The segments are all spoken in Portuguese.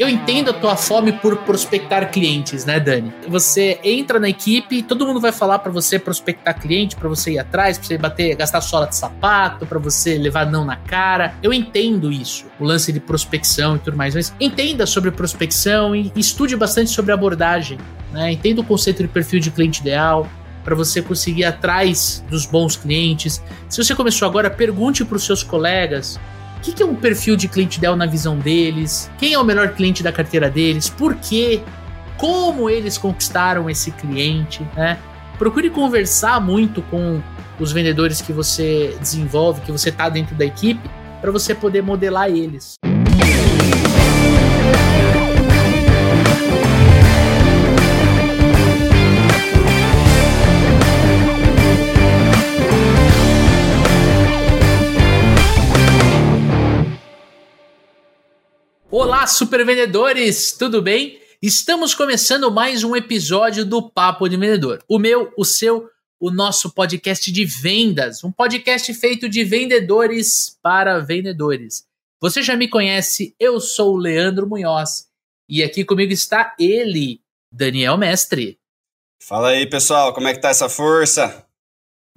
Eu entendo a tua fome por prospectar clientes, né, Dani? Você entra na equipe, todo mundo vai falar para você prospectar cliente, para você ir atrás, para você bater, gastar sola de sapato, para você levar não na cara. Eu entendo isso, o lance de prospecção e tudo mais, mas entenda sobre prospecção e estude bastante sobre abordagem, né? Entenda o conceito de perfil de cliente ideal, para você conseguir ir atrás dos bons clientes. Se você começou agora, pergunte para os seus colegas o que, que é um perfil de cliente ideal na visão deles? Quem é o melhor cliente da carteira deles? Por quê? Como eles conquistaram esse cliente? Né? Procure conversar muito com os vendedores que você desenvolve, que você está dentro da equipe, para você poder modelar eles. Olá, super vendedores, tudo bem? Estamos começando mais um episódio do Papo de Vendedor. O meu, o seu, o nosso podcast de vendas, um podcast feito de vendedores para vendedores. Você já me conhece, eu sou o Leandro Munhoz e aqui comigo está ele, Daniel Mestre. Fala aí, pessoal, como é que tá essa força?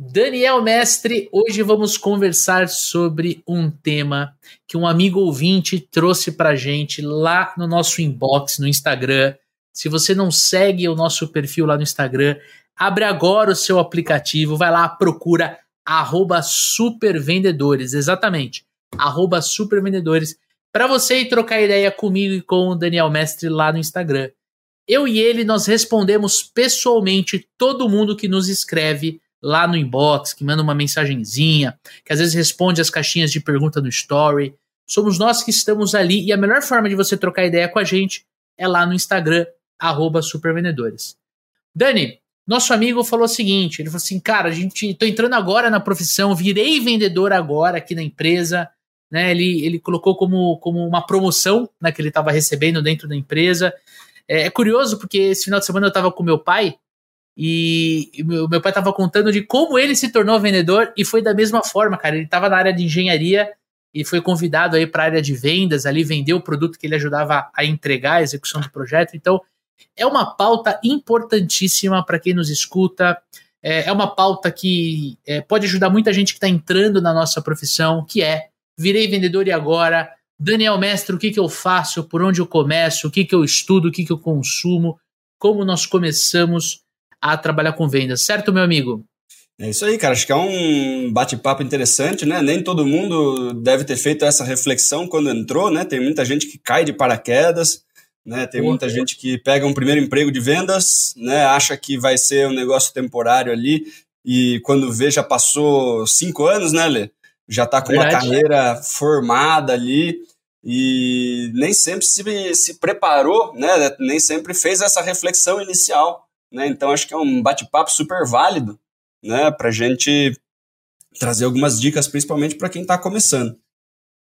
Daniel Mestre, hoje vamos conversar sobre um tema que um amigo ouvinte trouxe pra gente lá no nosso inbox no Instagram. Se você não segue o nosso perfil lá no Instagram, abre agora o seu aplicativo, vai lá, procura arroba supervendedores, exatamente, arroba supervendedores, para você ir trocar ideia comigo e com o Daniel Mestre lá no Instagram. Eu e ele, nós respondemos pessoalmente todo mundo que nos escreve lá no inbox, que manda uma mensagenzinha, que às vezes responde as caixinhas de pergunta no story. Somos nós que estamos ali e a melhor forma de você trocar ideia com a gente é lá no Instagram, supervendedores. Dani, nosso amigo falou o seguinte: ele falou assim, cara, a gente tô entrando agora na profissão, virei vendedor agora aqui na empresa. Né, ele, ele colocou como, como uma promoção né, que ele estava recebendo dentro da empresa. É, é, curioso porque esse final de semana eu estava com meu pai e, meu, meu pai estava contando de como ele se tornou vendedor e foi da mesma forma, cara. Ele estava na área de engenharia e foi convidado aí para a área de vendas, ali vendeu o produto que ele ajudava a entregar a execução do projeto. Então, é uma pauta importantíssima para quem nos escuta. É, é uma pauta que é, pode ajudar muita gente que está entrando na nossa profissão, que é virei vendedor e agora. Daniel Mestre, o que, que eu faço? Por onde eu começo? O que, que eu estudo? O que, que eu consumo? Como nós começamos a trabalhar com vendas, certo, meu amigo? É isso aí, cara. Acho que é um bate-papo interessante, né? Nem todo mundo deve ter feito essa reflexão quando entrou, né? Tem muita gente que cai de paraquedas, né? Tem muita gente que pega um primeiro emprego de vendas, né? Acha que vai ser um negócio temporário ali e quando vê já passou cinco anos, né, Lê? Já está com Verdade. uma carreira formada ali e nem sempre se, se preparou, né? Nem sempre fez essa reflexão inicial né? Então acho que é um bate-papo super válido, né? Para gente trazer algumas dicas, principalmente para quem está começando.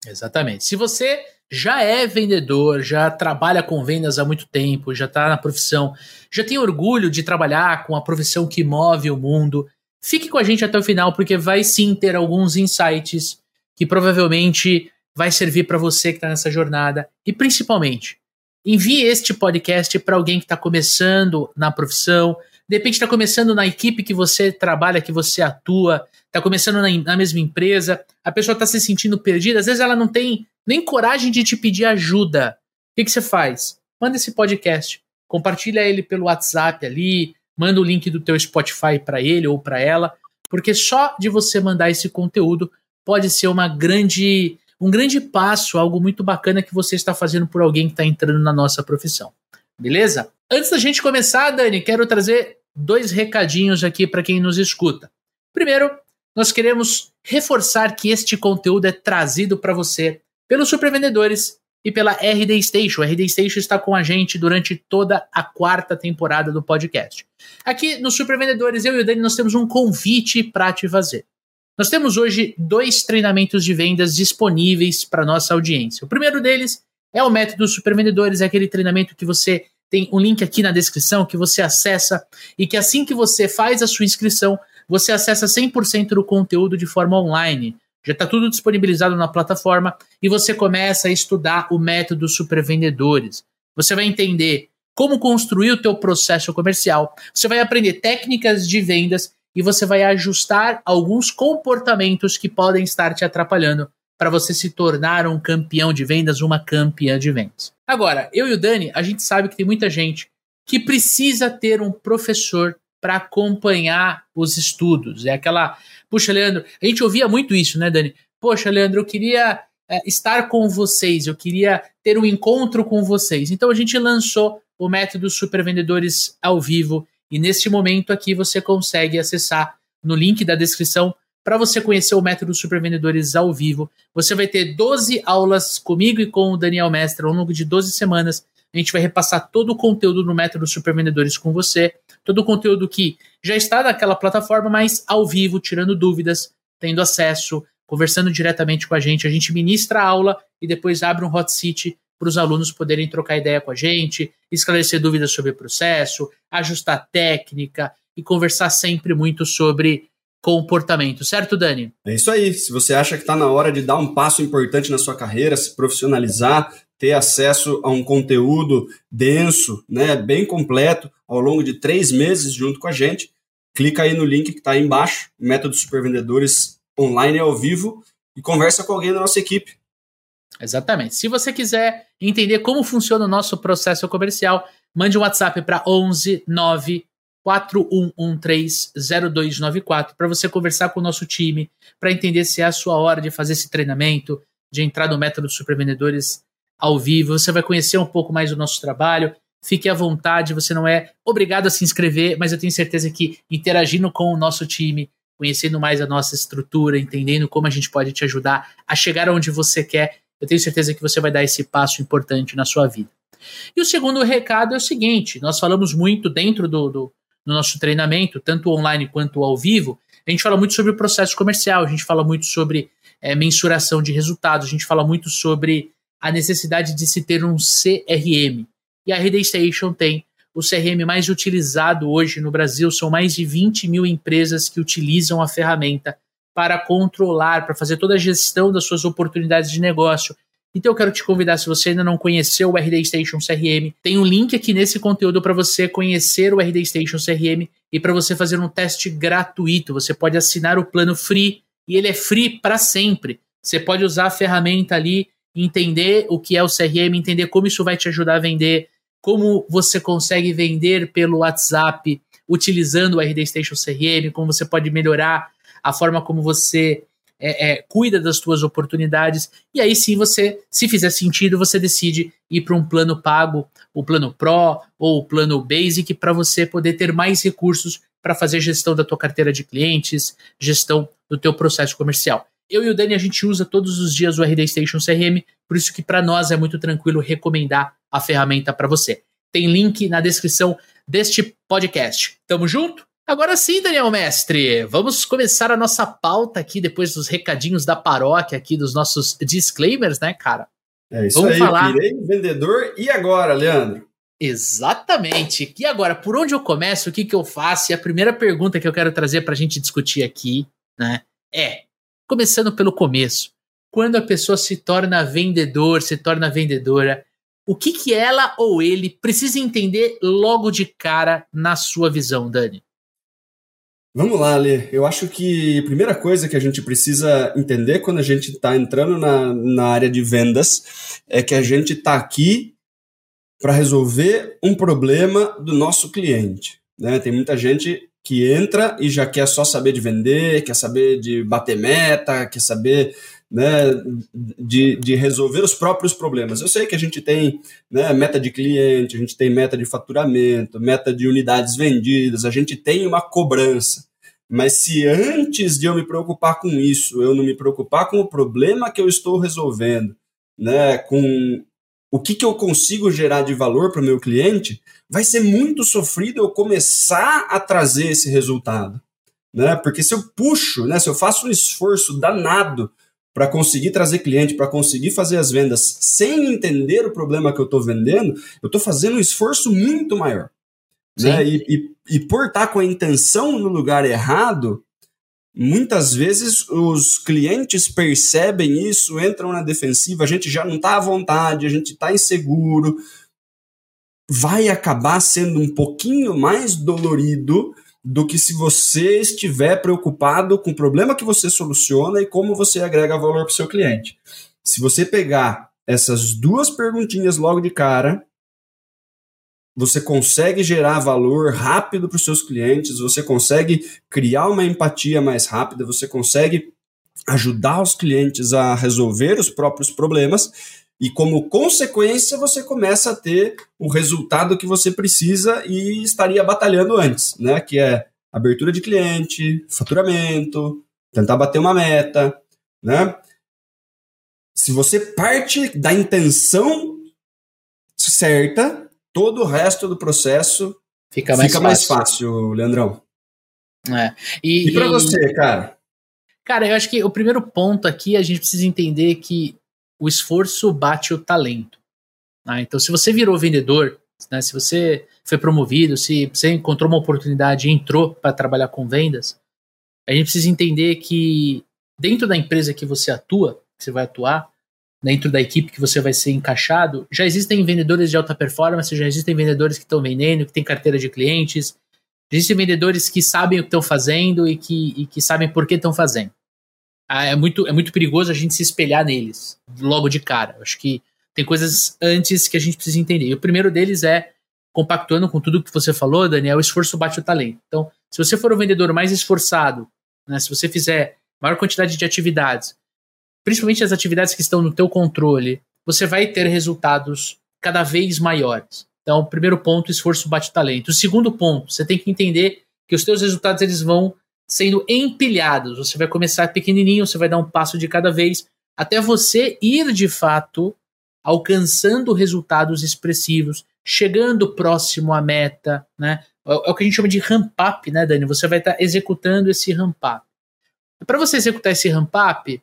Exatamente. Se você já é vendedor, já trabalha com vendas há muito tempo, já está na profissão, já tem orgulho de trabalhar com a profissão que move o mundo, fique com a gente até o final, porque vai sim ter alguns insights que provavelmente vai servir para você que está nessa jornada e principalmente Envie este podcast para alguém que está começando na profissão, de repente está começando na equipe que você trabalha, que você atua, está começando na, na, mesma empresa, a pessoa está se sentindo perdida, às vezes ela não tem nem coragem de te pedir ajuda. O que, que você faz? Manda esse podcast, compartilha ele pelo WhatsApp ali, manda o link do teu Spotify para ele ou para ela, porque só de você mandar esse conteúdo pode ser uma grande um grande passo, algo muito bacana que você está fazendo por alguém que está entrando na nossa profissão. Beleza? Antes da gente começar, Dani, quero trazer dois recadinhos aqui para quem nos escuta. Primeiro, nós queremos reforçar que este conteúdo é trazido para você pelos supervendedores e pela RD Station. A RD Station está com a gente durante toda a quarta temporada do podcast. Aqui no Supervendedores, eu e o Dani, nós temos um convite para te fazer. Nós temos hoje dois treinamentos de vendas disponíveis para nossa audiência. O primeiro deles é o método Supervendedores, é aquele treinamento que você tem um link aqui na descrição que você acessa e que assim que você faz a sua inscrição, você acessa 100% do conteúdo de forma online. Já está tudo disponibilizado na plataforma e você começa a estudar o método supervendedores. Você vai entender como construir o teu processo comercial. Você vai aprender técnicas de vendas e você vai ajustar alguns comportamentos que podem estar te atrapalhando para você se tornar um campeão de vendas, uma campeã de vendas. Agora, eu e o Dani, a gente sabe que tem muita gente que precisa ter um professor para acompanhar os estudos. É aquela, puxa, Leandro, a gente ouvia muito isso, né, Dani? Poxa, Leandro, eu queria é, estar com vocês, eu queria ter um encontro com vocês. Então a gente lançou o método Supervendedores ao vivo e neste momento aqui você consegue acessar no link da descrição para você conhecer o método Supervendedores ao vivo. Você vai ter 12 aulas comigo e com o Daniel Mestre ao longo de 12 semanas. A gente vai repassar todo o conteúdo no método Supervendedores com você, todo o conteúdo que já está naquela plataforma, mas ao vivo, tirando dúvidas, tendo acesso, conversando diretamente com a gente. A gente ministra a aula e depois abre um hot seat para os alunos poderem trocar ideia com a gente, esclarecer dúvidas sobre o processo, ajustar técnica e conversar sempre muito sobre comportamento, certo, Dani? É isso aí. Se você acha que está na hora de dar um passo importante na sua carreira, se profissionalizar, ter acesso a um conteúdo denso, né, bem completo, ao longo de três meses junto com a gente, clica aí no link que está aí embaixo, Método Supervendedores online ao vivo, e conversa com alguém da nossa equipe. Exatamente. Se você quiser entender como funciona o nosso processo comercial, mande um WhatsApp para 11 9 41130294 para você conversar com o nosso time, para entender se é a sua hora de fazer esse treinamento, de entrar no método Supervendedores ao vivo. Você vai conhecer um pouco mais do nosso trabalho. Fique à vontade, você não é obrigado a se inscrever, mas eu tenho certeza que interagindo com o nosso time, conhecendo mais a nossa estrutura, entendendo como a gente pode te ajudar a chegar onde você quer, eu tenho certeza que você vai dar esse passo importante na sua vida. E o segundo recado é o seguinte: nós falamos muito dentro do, do, do nosso treinamento, tanto online quanto ao vivo, a gente fala muito sobre o processo comercial, a gente fala muito sobre é, mensuração de resultados, a gente fala muito sobre a necessidade de se ter um CRM. E a Rede Station tem o CRM mais utilizado hoje no Brasil, são mais de 20 mil empresas que utilizam a ferramenta para controlar, para fazer toda a gestão das suas oportunidades de negócio. Então eu quero te convidar, se você ainda não conheceu o RD Station CRM, tem um link aqui nesse conteúdo para você conhecer o RD Station CRM e para você fazer um teste gratuito. Você pode assinar o plano free e ele é free para sempre. Você pode usar a ferramenta ali, entender o que é o CRM, entender como isso vai te ajudar a vender, como você consegue vender pelo WhatsApp utilizando o RD Station CRM, como você pode melhorar a forma como você é, é, cuida das suas oportunidades, e aí sim você, se fizer sentido, você decide ir para um plano pago, o plano Pro ou o plano Basic, para você poder ter mais recursos para fazer gestão da tua carteira de clientes, gestão do teu processo comercial. Eu e o Dani, a gente usa todos os dias o RD Station CRM, por isso que para nós é muito tranquilo recomendar a ferramenta para você. Tem link na descrição deste podcast. Tamo junto? Agora sim, Daniel Mestre, vamos começar a nossa pauta aqui depois dos recadinhos da paróquia aqui, dos nossos disclaimers, né, cara? É isso vamos aí, falar... virei vendedor e agora, Leandro? Exatamente. E agora, por onde eu começo, o que, que eu faço? E a primeira pergunta que eu quero trazer para a gente discutir aqui, né, é, começando pelo começo, quando a pessoa se torna vendedor, se torna vendedora, o que, que ela ou ele precisa entender logo de cara na sua visão, Dani? Vamos lá, Lê. Eu acho que a primeira coisa que a gente precisa entender quando a gente está entrando na, na área de vendas é que a gente está aqui para resolver um problema do nosso cliente. Né? Tem muita gente que entra e já quer só saber de vender, quer saber de bater meta, quer saber né, de, de resolver os próprios problemas. Eu sei que a gente tem né, meta de cliente, a gente tem meta de faturamento, meta de unidades vendidas, a gente tem uma cobrança. Mas se antes de eu me preocupar com isso, eu não me preocupar com o problema que eu estou resolvendo, né, com o que, que eu consigo gerar de valor para o meu cliente, vai ser muito sofrido eu começar a trazer esse resultado. Né? Porque se eu puxo, né, se eu faço um esforço danado para conseguir trazer cliente, para conseguir fazer as vendas sem entender o problema que eu estou vendendo, eu estou fazendo um esforço muito maior. Né? E, e, e por estar com a intenção no lugar errado, Muitas vezes os clientes percebem isso, entram na defensiva, a gente já não está à vontade, a gente está inseguro. Vai acabar sendo um pouquinho mais dolorido do que se você estiver preocupado com o problema que você soluciona e como você agrega valor para o seu cliente. Se você pegar essas duas perguntinhas logo de cara, você consegue gerar valor rápido para os seus clientes, você consegue criar uma empatia mais rápida, você consegue ajudar os clientes a resolver os próprios problemas e como consequência você começa a ter o resultado que você precisa e estaria batalhando antes, né? Que é abertura de cliente, faturamento, tentar bater uma meta, né? Se você parte da intenção certa, todo o resto do processo fica mais, fica mais fácil. Leandrão. É. E, e para você, cara? Cara, eu acho que o primeiro ponto aqui a gente precisa entender que o esforço bate o talento. Né? Então, se você virou vendedor, né, se você foi promovido, se você encontrou uma oportunidade e entrou para trabalhar com vendas, a gente precisa entender que dentro da empresa que você atua, que você vai atuar, dentro da equipe que você vai ser encaixado, já existem vendedores de alta performance, já existem vendedores que estão vendendo, que têm carteira de clientes, existem vendedores que sabem o que estão fazendo e que, e que sabem por que estão fazendo. Ah, é, muito, é muito perigoso a gente se espelhar neles logo de cara. Acho que tem coisas antes que a gente precisa entender. E o primeiro deles é, compactuando com tudo que você falou, Daniel, o esforço bate o talento. Então, se você for o vendedor mais esforçado, né, se você fizer maior quantidade de atividades, principalmente as atividades que estão no teu controle, você vai ter resultados cada vez maiores. Então, primeiro ponto, esforço bate talento. O segundo ponto, você tem que entender que os teus resultados eles vão sendo empilhados. Você vai começar pequenininho, você vai dar um passo de cada vez, até você ir de fato alcançando resultados expressivos, chegando próximo à meta, né? É, é o que a gente chama de ramp up, né, Dani? Você vai estar executando esse ramp up. Para você executar esse ramp up,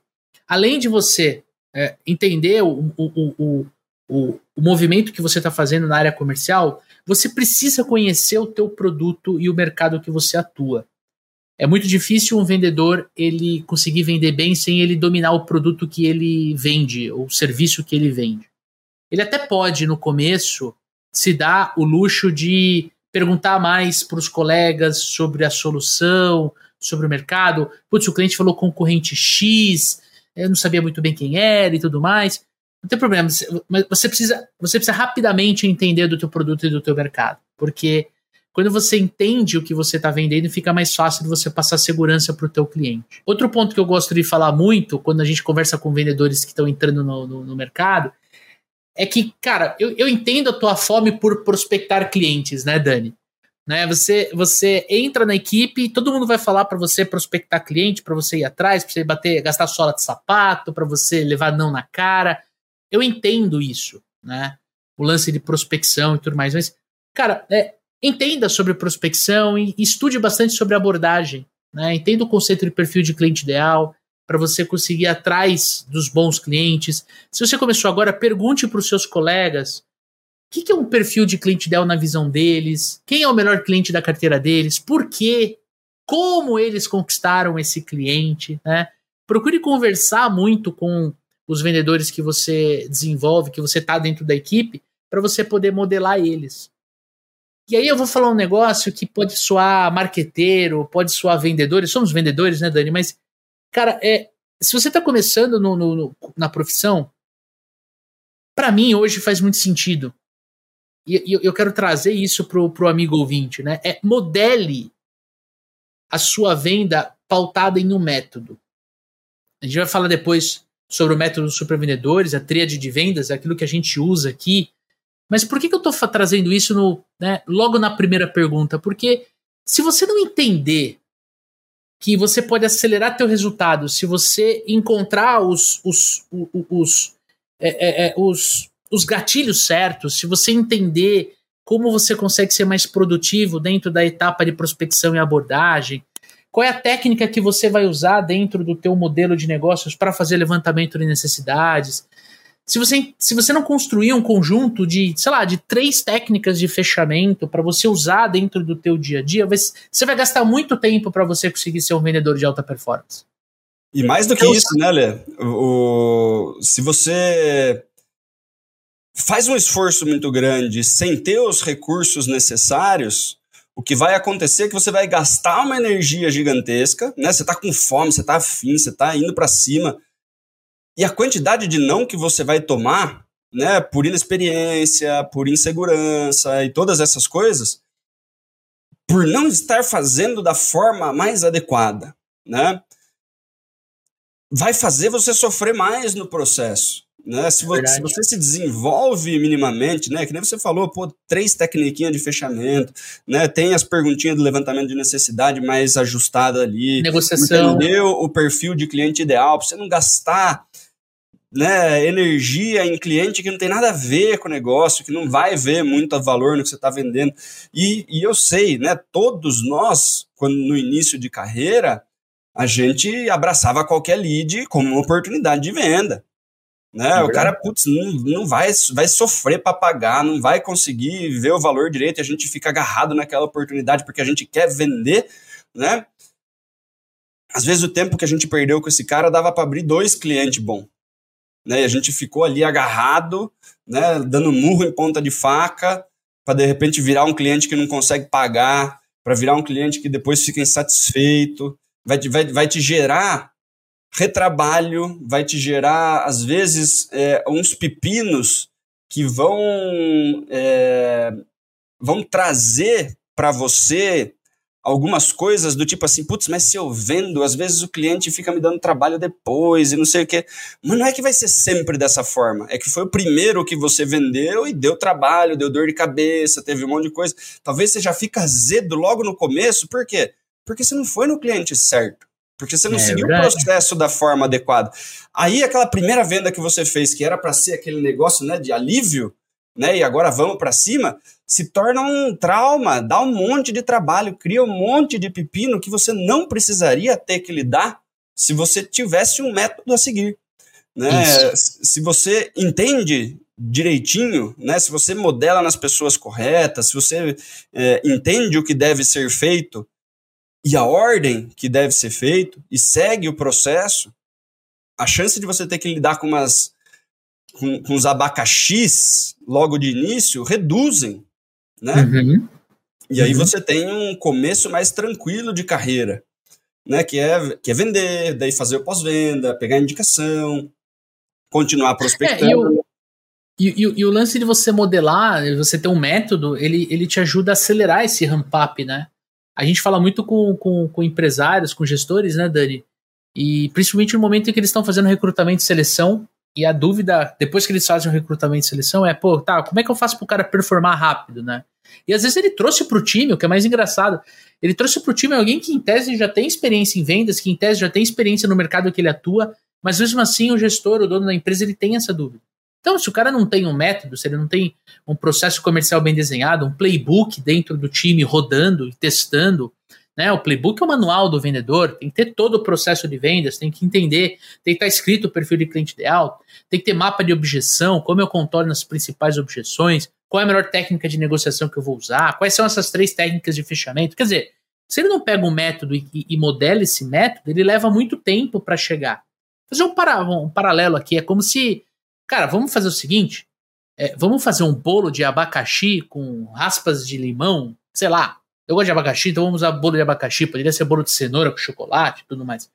além de você é, entender o, o, o, o, movimento que você está fazendo na área comercial, você precisa conhecer o teu produto e o mercado que você atua. É muito difícil um vendedor ele conseguir vender bem sem ele dominar o produto que ele vende, ou o serviço que ele vende. Ele até pode, no começo, se dar o luxo de perguntar mais para os colegas sobre a solução, sobre o mercado. Putz, o cliente falou concorrente X, eu não sabia muito bem quem era e tudo mais. Não tem problema, mas você precisa, você precisa rapidamente entender do teu produto e do teu mercado, porque quando você entende o que você está vendendo, fica mais fácil de você passar segurança para o teu cliente. Outro ponto que eu gosto de falar muito quando a gente conversa com vendedores que estão entrando no, no, no mercado é que, cara, eu, eu entendo a tua fome por prospectar clientes, né, Dani? Né? Você, você entra na equipe todo mundo vai falar para você prospectar cliente, para você ir atrás, para você bater, gastar sola de sapato, para você levar não na cara. Eu entendo isso, né? O lance de prospecção e tudo mais, mas, cara, é, entenda sobre prospecção e estude bastante sobre abordagem, né? Entenda o conceito de perfil de cliente ideal para você conseguir ir atrás dos bons clientes. Se você começou agora, pergunte para os seus colegas que, que é um perfil de cliente ideal na visão deles? Quem é o melhor cliente da carteira deles? Por quê? Como eles conquistaram esse cliente? Né? Procure conversar muito com os vendedores que você desenvolve, que você está dentro da equipe, para você poder modelar eles. E aí eu vou falar um negócio que pode soar marqueteiro, pode soar vendedores, somos vendedores, né, Dani? Mas, cara, é, se você está começando no, no, no, na profissão, para mim hoje faz muito sentido e, eu quero trazer isso pro, pro amigo ouvinte, né? É modele a sua venda pautada em um método. A gente vai falar depois sobre o método dos supervendedores, a tríade de vendas, aquilo que a gente usa aqui. Mas por que, que eu estou trazendo isso no, né, logo na primeira pergunta? Porque se você não entender que você pode acelerar teu resultado se você encontrar os, os, os, os, é, é, é os os gatilhos certos, se você entender como você consegue ser mais produtivo dentro da etapa de prospecção e abordagem, qual é a técnica que você vai usar dentro do teu modelo de negócios para fazer levantamento de necessidades. se você, se você não construir um conjunto de, sei lá, de três técnicas de fechamento para você usar dentro do teu dia a dia, você vai gastar muito tempo para você conseguir ser um vendedor de alta performance. E mais do que isso, né, Lê? O, se você faz um esforço muito grande sem ter os recursos necessários, o que vai acontecer é que você vai gastar uma energia gigantesca, né? Você está com fome, você está afim, você está indo para cima. E a quantidade de não que você vai tomar, né, por inexperiência, por insegurança e todas essas coisas, por não estar fazendo da forma mais adequada, né? Vai fazer você sofrer mais no processo. Né? Se, você, se, você, se desenvolve minimamente, né? Que nem você falou, pô, três tecniquinhas de fechamento, né? Tem as perguntinhas do levantamento de necessidade mais ajustada ali. Negociação. Entendeu o perfil de cliente ideal, para você não gastar né, energia em cliente que não tem nada a ver com o negócio, que não vai ver muito valor no que você está vendendo. E, e eu sei, né? Todos nós, quando no início de carreira, a gente abraçava qualquer lead como uma oportunidade de venda. Né? É o cara, putz, não, não vai, vai sofrer para pagar, não vai conseguir ver o valor direito e a gente fica agarrado naquela oportunidade porque a gente quer vender, né? Às vezes o tempo que a gente perdeu com esse cara dava para abrir dois clientes bons. Né? E a gente ficou ali agarrado, né, dando murro em ponta de faca, para de repente virar um cliente que não consegue pagar, para virar um cliente que depois fica insatisfeito, vai, vai, vai te gerar retrabalho, vai te gerar, às vezes, é, uns pepinos que vão, é, vão trazer para você algumas coisas do tipo assim, putz, mas se eu vendo, às vezes o cliente fica me dando trabalho depois e não sei o quê. Mas não é que vai ser sempre dessa forma. É que foi o primeiro que você vendeu e deu trabalho, deu dor de cabeça, teve um monte de coisa. Talvez você já fica azedo logo no começo, por quê? Porque você não foi no cliente certo. Porque você não é, seguiu verdade. o processo da forma adequada. Aí aquela primeira venda que você fez, que era para ser aquele negócio né, de alívio, né, e agora vamos para cima, se torna um trauma, dá um monte de trabalho, cria um monte de pepino que você não precisaria ter que lidar se você tivesse um método a seguir. Né? Se você entende direitinho, né? se você modela nas pessoas corretas, se você é, entende o que deve ser feito, e a ordem que deve ser feito e segue o processo, a chance de você ter que lidar com umas com, com os abacaxis logo de início reduzem, né? Uhum. E aí uhum. você tem um começo mais tranquilo de carreira, né? Que é, que é vender, daí fazer o pós-venda, pegar indicação, continuar prospectando. É, e, o, e, e, o lance de você modelar, você ter um método, ele, ele te ajuda a acelerar esse ramp-up, né? A gente fala muito com, com, com empresários, com gestores, né, Dani? E principalmente no momento em que eles estão fazendo recrutamento e seleção, e a dúvida, depois que eles fazem o recrutamento e seleção, é, pô, tá, como é que eu faço pro cara performar rápido, né? E às vezes ele trouxe pro time, o que é mais engraçado, ele trouxe pro time alguém que em tese já tem experiência em vendas, que em tese já tem experiência no mercado que ele atua, mas mesmo assim o gestor, o dono da empresa, ele tem essa dúvida. Então, se o cara não tem um método, se ele não tem um processo comercial bem desenhado, um playbook dentro do time rodando e testando, né? O playbook é o manual do vendedor, tem que ter todo o processo de vendas, tem que entender, tem que estar escrito o perfil de cliente ideal, tem que ter mapa de objeção, como eu contorno as principais objeções, qual é a melhor técnica de negociação que eu vou usar, quais são essas três técnicas de fechamento. Quer dizer, se ele não pega um método e, e modela esse método, ele leva muito tempo para chegar. Fazer um, para, um paralelo aqui, é como se Cara, vamos fazer o seguinte: é, vamos fazer um bolo de abacaxi com raspas de limão, sei lá. Eu gosto de abacaxi, então vamos usar bolo de abacaxi. Poderia ser bolo de cenoura com chocolate e tudo mais.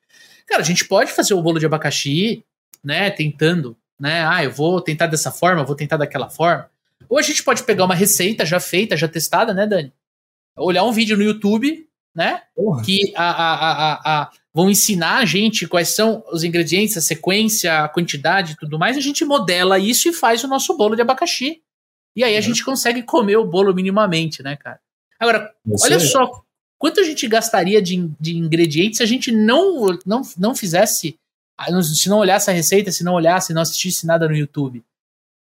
Cara, a gente pode fazer o bolo de abacaxi, né? Tentando, né? Ah, eu vou tentar dessa forma, vou tentar daquela forma. Ou a gente pode pegar uma receita já feita, já testada, né, Dani? Olhar um vídeo no YouTube, né? Porra. Que a, a, a, a, vão ensinar a gente quais são os ingredientes, a sequência, a quantidade e tudo mais, a gente modela isso e faz o nosso bolo de abacaxi. E aí a uhum. gente consegue comer o bolo minimamente, né, cara? Agora, Você olha só, quanto a gente gastaria de, de ingredientes se a gente não, não, não fizesse, se não olhasse a receita, se não olhasse, não assistisse nada no YouTube.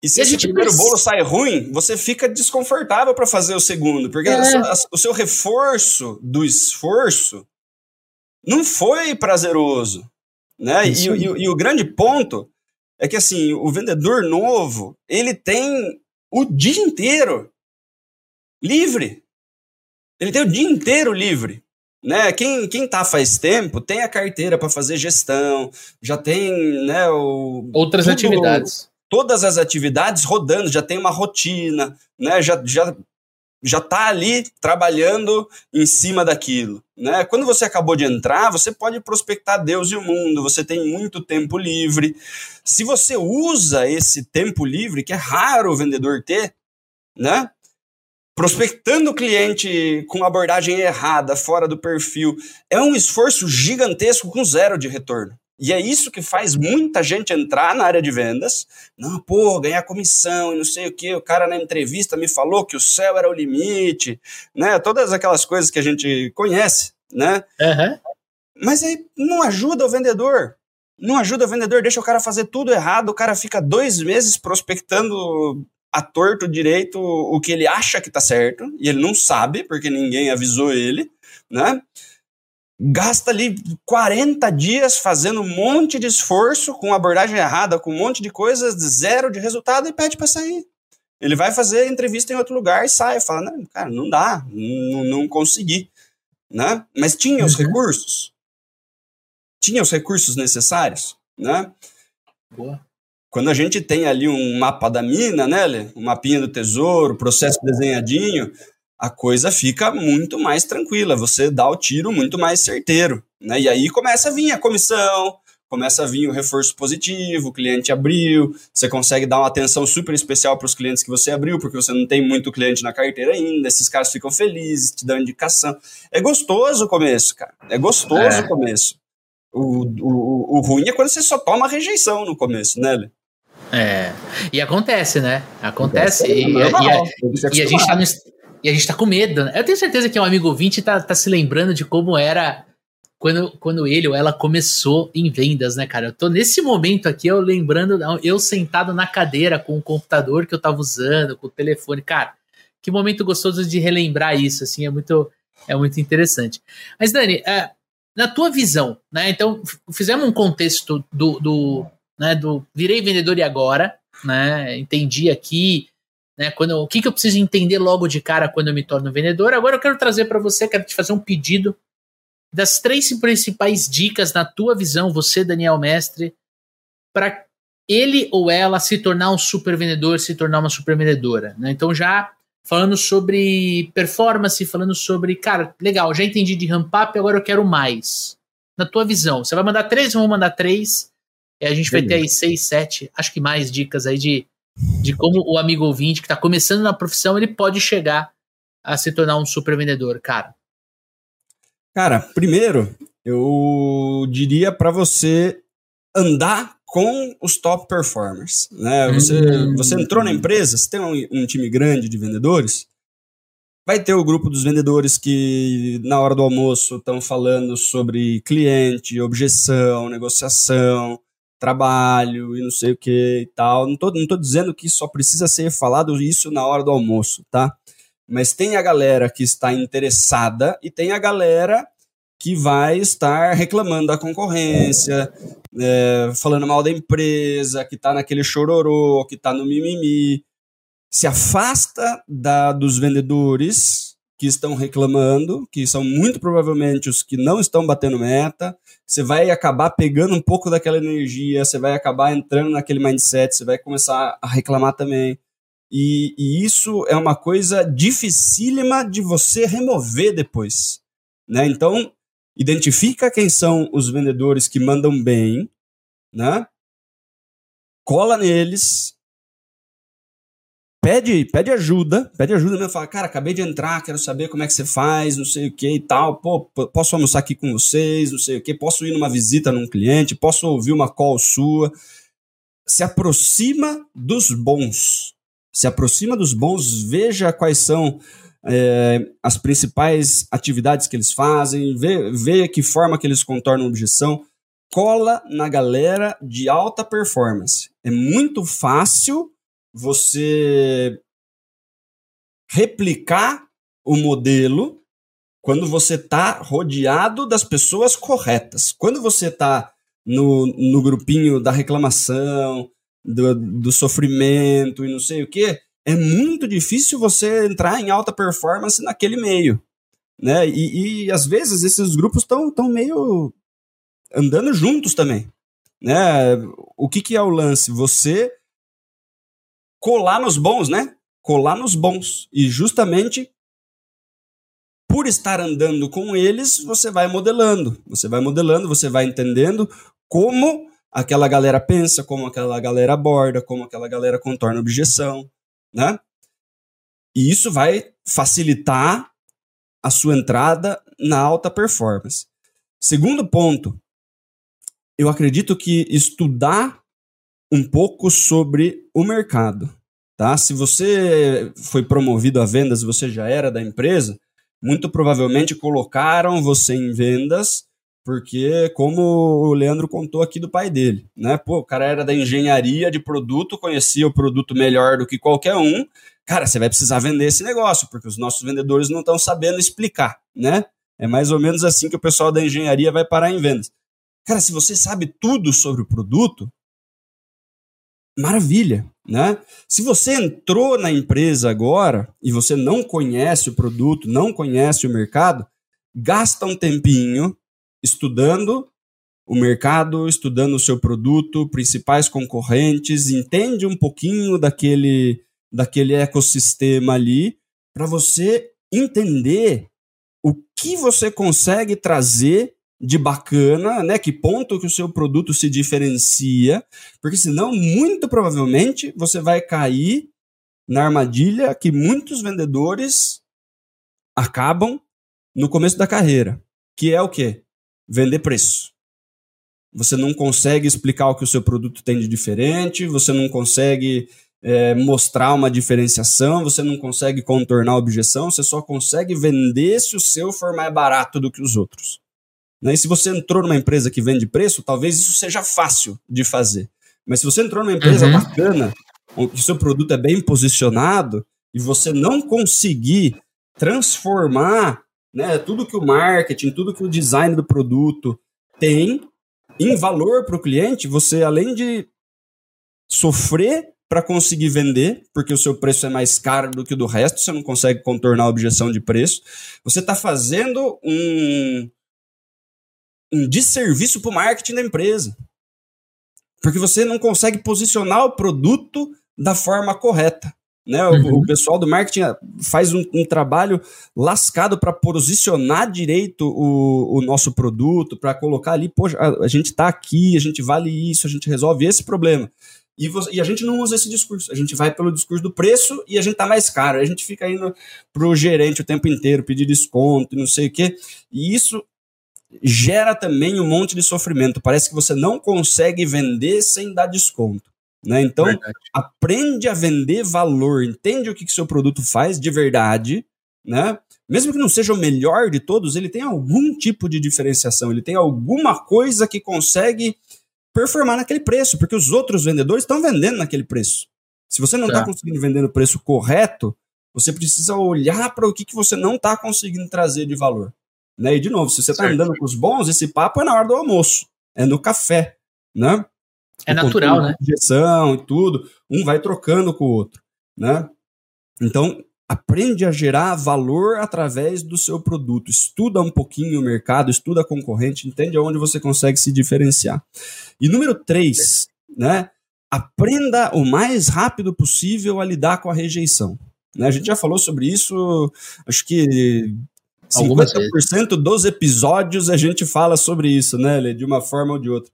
E se e esse primeiro precisa... bolo sai ruim, você fica desconfortável para fazer o segundo, porque é. o seu reforço do esforço não foi prazeroso. Né? E, e, e, o grande ponto é que assim, o vendedor novo, ele tem o dia inteiro livre. Ele tem o dia inteiro livre. Né? Quem, quem tá faz tempo tem a carteira para fazer gestão, já tem né, o, outras tudo, atividades. Todas as atividades rodando, já tem uma rotina, né? já, já já está ali trabalhando em cima daquilo. Né? Quando você acabou de entrar, você pode prospectar Deus e o mundo, você tem muito tempo livre. Se você usa esse tempo livre, que é raro o vendedor ter, né? prospectando o cliente com abordagem errada, fora do perfil, é um esforço gigantesco com zero de retorno. E é isso que faz muita gente entrar na área de vendas. Não, pô, ganhar comissão e não sei o que. O cara na entrevista me falou que o céu era o limite, né? Todas aquelas coisas que a gente conhece, né? Uhum. Mas aí não ajuda o vendedor. Não ajuda o vendedor, deixa o cara fazer tudo errado. O cara fica dois meses prospectando a torto direito o que ele acha que tá certo e ele não sabe porque ninguém avisou ele, né? Gasta ali 40 dias fazendo um monte de esforço, com abordagem errada, com um monte de coisas, zero de resultado e pede para sair. Ele vai fazer entrevista em outro lugar e sai, fala, não, cara, não dá, não, não consegui, né? Mas tinha uhum. os recursos, tinha os recursos necessários, né? Boa. Quando a gente tem ali um mapa da mina, né, um mapinha do tesouro, processo desenhadinho, a coisa fica muito mais tranquila, você dá o tiro muito mais certeiro. Né? E aí começa a vir a comissão, começa a vir o reforço positivo, o cliente abriu, você consegue dar uma atenção super especial para os clientes que você abriu, porque você não tem muito cliente na carteira ainda, esses caras ficam felizes, te dão indicação. É gostoso o começo, cara. É gostoso é. o começo. O, o, o ruim é quando você só toma rejeição no começo, né, Lê? É. E acontece, né? Acontece. É, e, e, a, e, a, gente tá no, e a gente tá com medo. Né? Eu tenho certeza que um amigo ouvinte tá, tá se lembrando de como era quando, quando ele ou ela começou em vendas, né, cara? Eu tô nesse momento aqui, eu lembrando, eu sentado na cadeira com o computador que eu tava usando, com o telefone. Cara, que momento gostoso de relembrar isso, assim, é muito, é muito interessante. Mas, Dani, é, na tua visão, né? Então, fizemos um contexto do, do, né, do virei vendedor e agora, né? Entendi aqui né? Quando, o que, que eu preciso entender logo de cara quando eu me torno vendedor? Agora eu quero trazer para você, quero te fazer um pedido das três principais dicas na tua visão, você, Daniel Mestre, para ele ou ela se tornar um super vendedor, se tornar uma super vendedora. Né? Então, já falando sobre performance, falando sobre, cara, legal, já entendi de ramp up, agora eu quero mais. Na tua visão, você vai mandar três, vamos mandar três, e a gente vai ter aí seis, sete, acho que mais dicas aí de de como o amigo ouvinte que está começando na profissão ele pode chegar a se tornar um super vendedor, cara? Cara, primeiro eu diria para você andar com os top performers, né? Você, hum. você entrou na empresa, você tem um, um time grande de vendedores, vai ter o grupo dos vendedores que na hora do almoço estão falando sobre cliente, objeção, negociação, trabalho e não sei o que e tal. Não tô, não tô dizendo que só precisa ser falado isso na hora do almoço, tá? Mas tem a galera que está interessada e tem a galera que vai estar reclamando da concorrência, é, falando mal da empresa, que está naquele chororô, que está no mimimi. Se afasta da, dos vendedores que estão reclamando, que são muito provavelmente os que não estão batendo meta, você vai acabar pegando um pouco daquela energia, você vai acabar entrando naquele mindset, você vai começar a reclamar também. E, e isso é uma coisa dificílima de você remover depois. Né? Então, identifica quem são os vendedores que mandam bem, né? cola neles, pede, pede ajuda, pede ajuda mesmo, fala, cara, acabei de entrar, quero saber como é que você faz, não sei o que e tal, pô, posso almoçar aqui com vocês, não sei o que, posso ir numa visita num cliente, posso ouvir uma call sua. Se aproxima dos bons, se aproxima dos bons, veja quais são é, as principais atividades que eles fazem, vê, vê que forma que eles contornam objeção, cola na galera de alta performance. É muito fácil você replicar o modelo quando você está rodeado das pessoas corretas. Quando você está no, no grupinho da reclamação, do, do sofrimento e não sei o que, é muito difícil você entrar em alta performance naquele meio. Né? E, e às vezes esses grupos estão tão meio andando juntos também. Né? O que, que é o lance? Você colar nos bons, né? Colar nos bons. E justamente por estar andando com eles, você vai modelando. Você vai modelando, você vai entendendo como aquela galera pensa, como aquela galera aborda, como aquela galera contorna objeção, né? E isso vai facilitar a sua entrada na alta performance. Segundo ponto, eu acredito que estudar um pouco sobre o mercado, tá? Se você foi promovido a vendas, você já era da empresa, muito provavelmente colocaram você em vendas, porque como o Leandro contou aqui do pai dele, né? Pô, o cara era da engenharia de produto, conhecia o produto melhor do que qualquer um. Cara, você vai precisar vender esse negócio, porque os nossos vendedores não estão sabendo explicar, né? É mais ou menos assim que o pessoal da engenharia vai parar em vendas. Cara, se você sabe tudo sobre o produto, maravilha, né? Se você entrou na empresa agora e você não conhece o produto, não conhece o mercado, gasta um tempinho estudando o mercado, estudando o seu produto, principais concorrentes, entende um pouquinho daquele daquele ecossistema ali para você entender o que você consegue trazer de bacana, né? Que ponto que o seu produto se diferencia, porque senão, muito provavelmente, você vai cair na armadilha que muitos vendedores acabam no começo da carreira, que é o quê? Vender preço. Você não consegue explicar o que o seu produto tem de diferente, você não consegue é, mostrar uma diferenciação, você não consegue contornar a objeção, você só consegue vender se o seu for mais barato do que os outros. Né? E se você entrou numa empresa que vende preço, talvez isso seja fácil de fazer. Mas se você entrou numa empresa uhum. bacana, onde o seu produto é bem posicionado, e você não conseguir transformar né, tudo que o marketing, tudo que o design do produto tem em valor para o cliente, você além de sofrer para conseguir vender, porque o seu preço é mais caro do que o do resto, você não consegue contornar a objeção de preço, você está fazendo um, um desserviço para o marketing da empresa. Porque você não consegue posicionar o produto da forma correta. Né? Uhum. O, o, pessoal do marketing ah, faz um, um trabalho lascado para posicionar direito o, o nosso produto, para colocar ali, poxa, a, a gente está aqui, a gente vale isso, a gente resolve esse problema. E, você, e, a gente não usa esse discurso. A gente vai pelo discurso do preço e a gente tá mais caro. A gente fica indo pro gerente o tempo inteiro, pedir desconto e não sei o quê. E isso gera também um monte de sofrimento. Parece que você não consegue vender sem dar desconto. Né? Então, verdade. aprende a vender valor, entende o que, que seu produto faz de verdade, né? Mesmo que não seja o melhor de todos, ele tem algum tipo de diferenciação, ele tem alguma coisa que consegue performar naquele preço, porque os outros vendedores estão vendendo naquele preço. Se você não está é. conseguindo vender no preço correto, você precisa olhar para o que, que você não está conseguindo trazer de valor. Né? E, de novo, se você está andando com os bons, esse papo é na hora do almoço, é no café, né? É o natural, né? Injeção e tudo, um vai trocando com o outro, né? Então, aprende a gerar valor através do seu produto. Estuda um pouquinho o mercado, estuda a concorrente, entende aonde você consegue se diferenciar. E número três, né? Aprenda o mais rápido possível a lidar com a rejeição. Né? A gente já falou sobre isso, acho que 50% dos episódios a gente fala sobre isso, né, Lê? De uma forma ou de outra.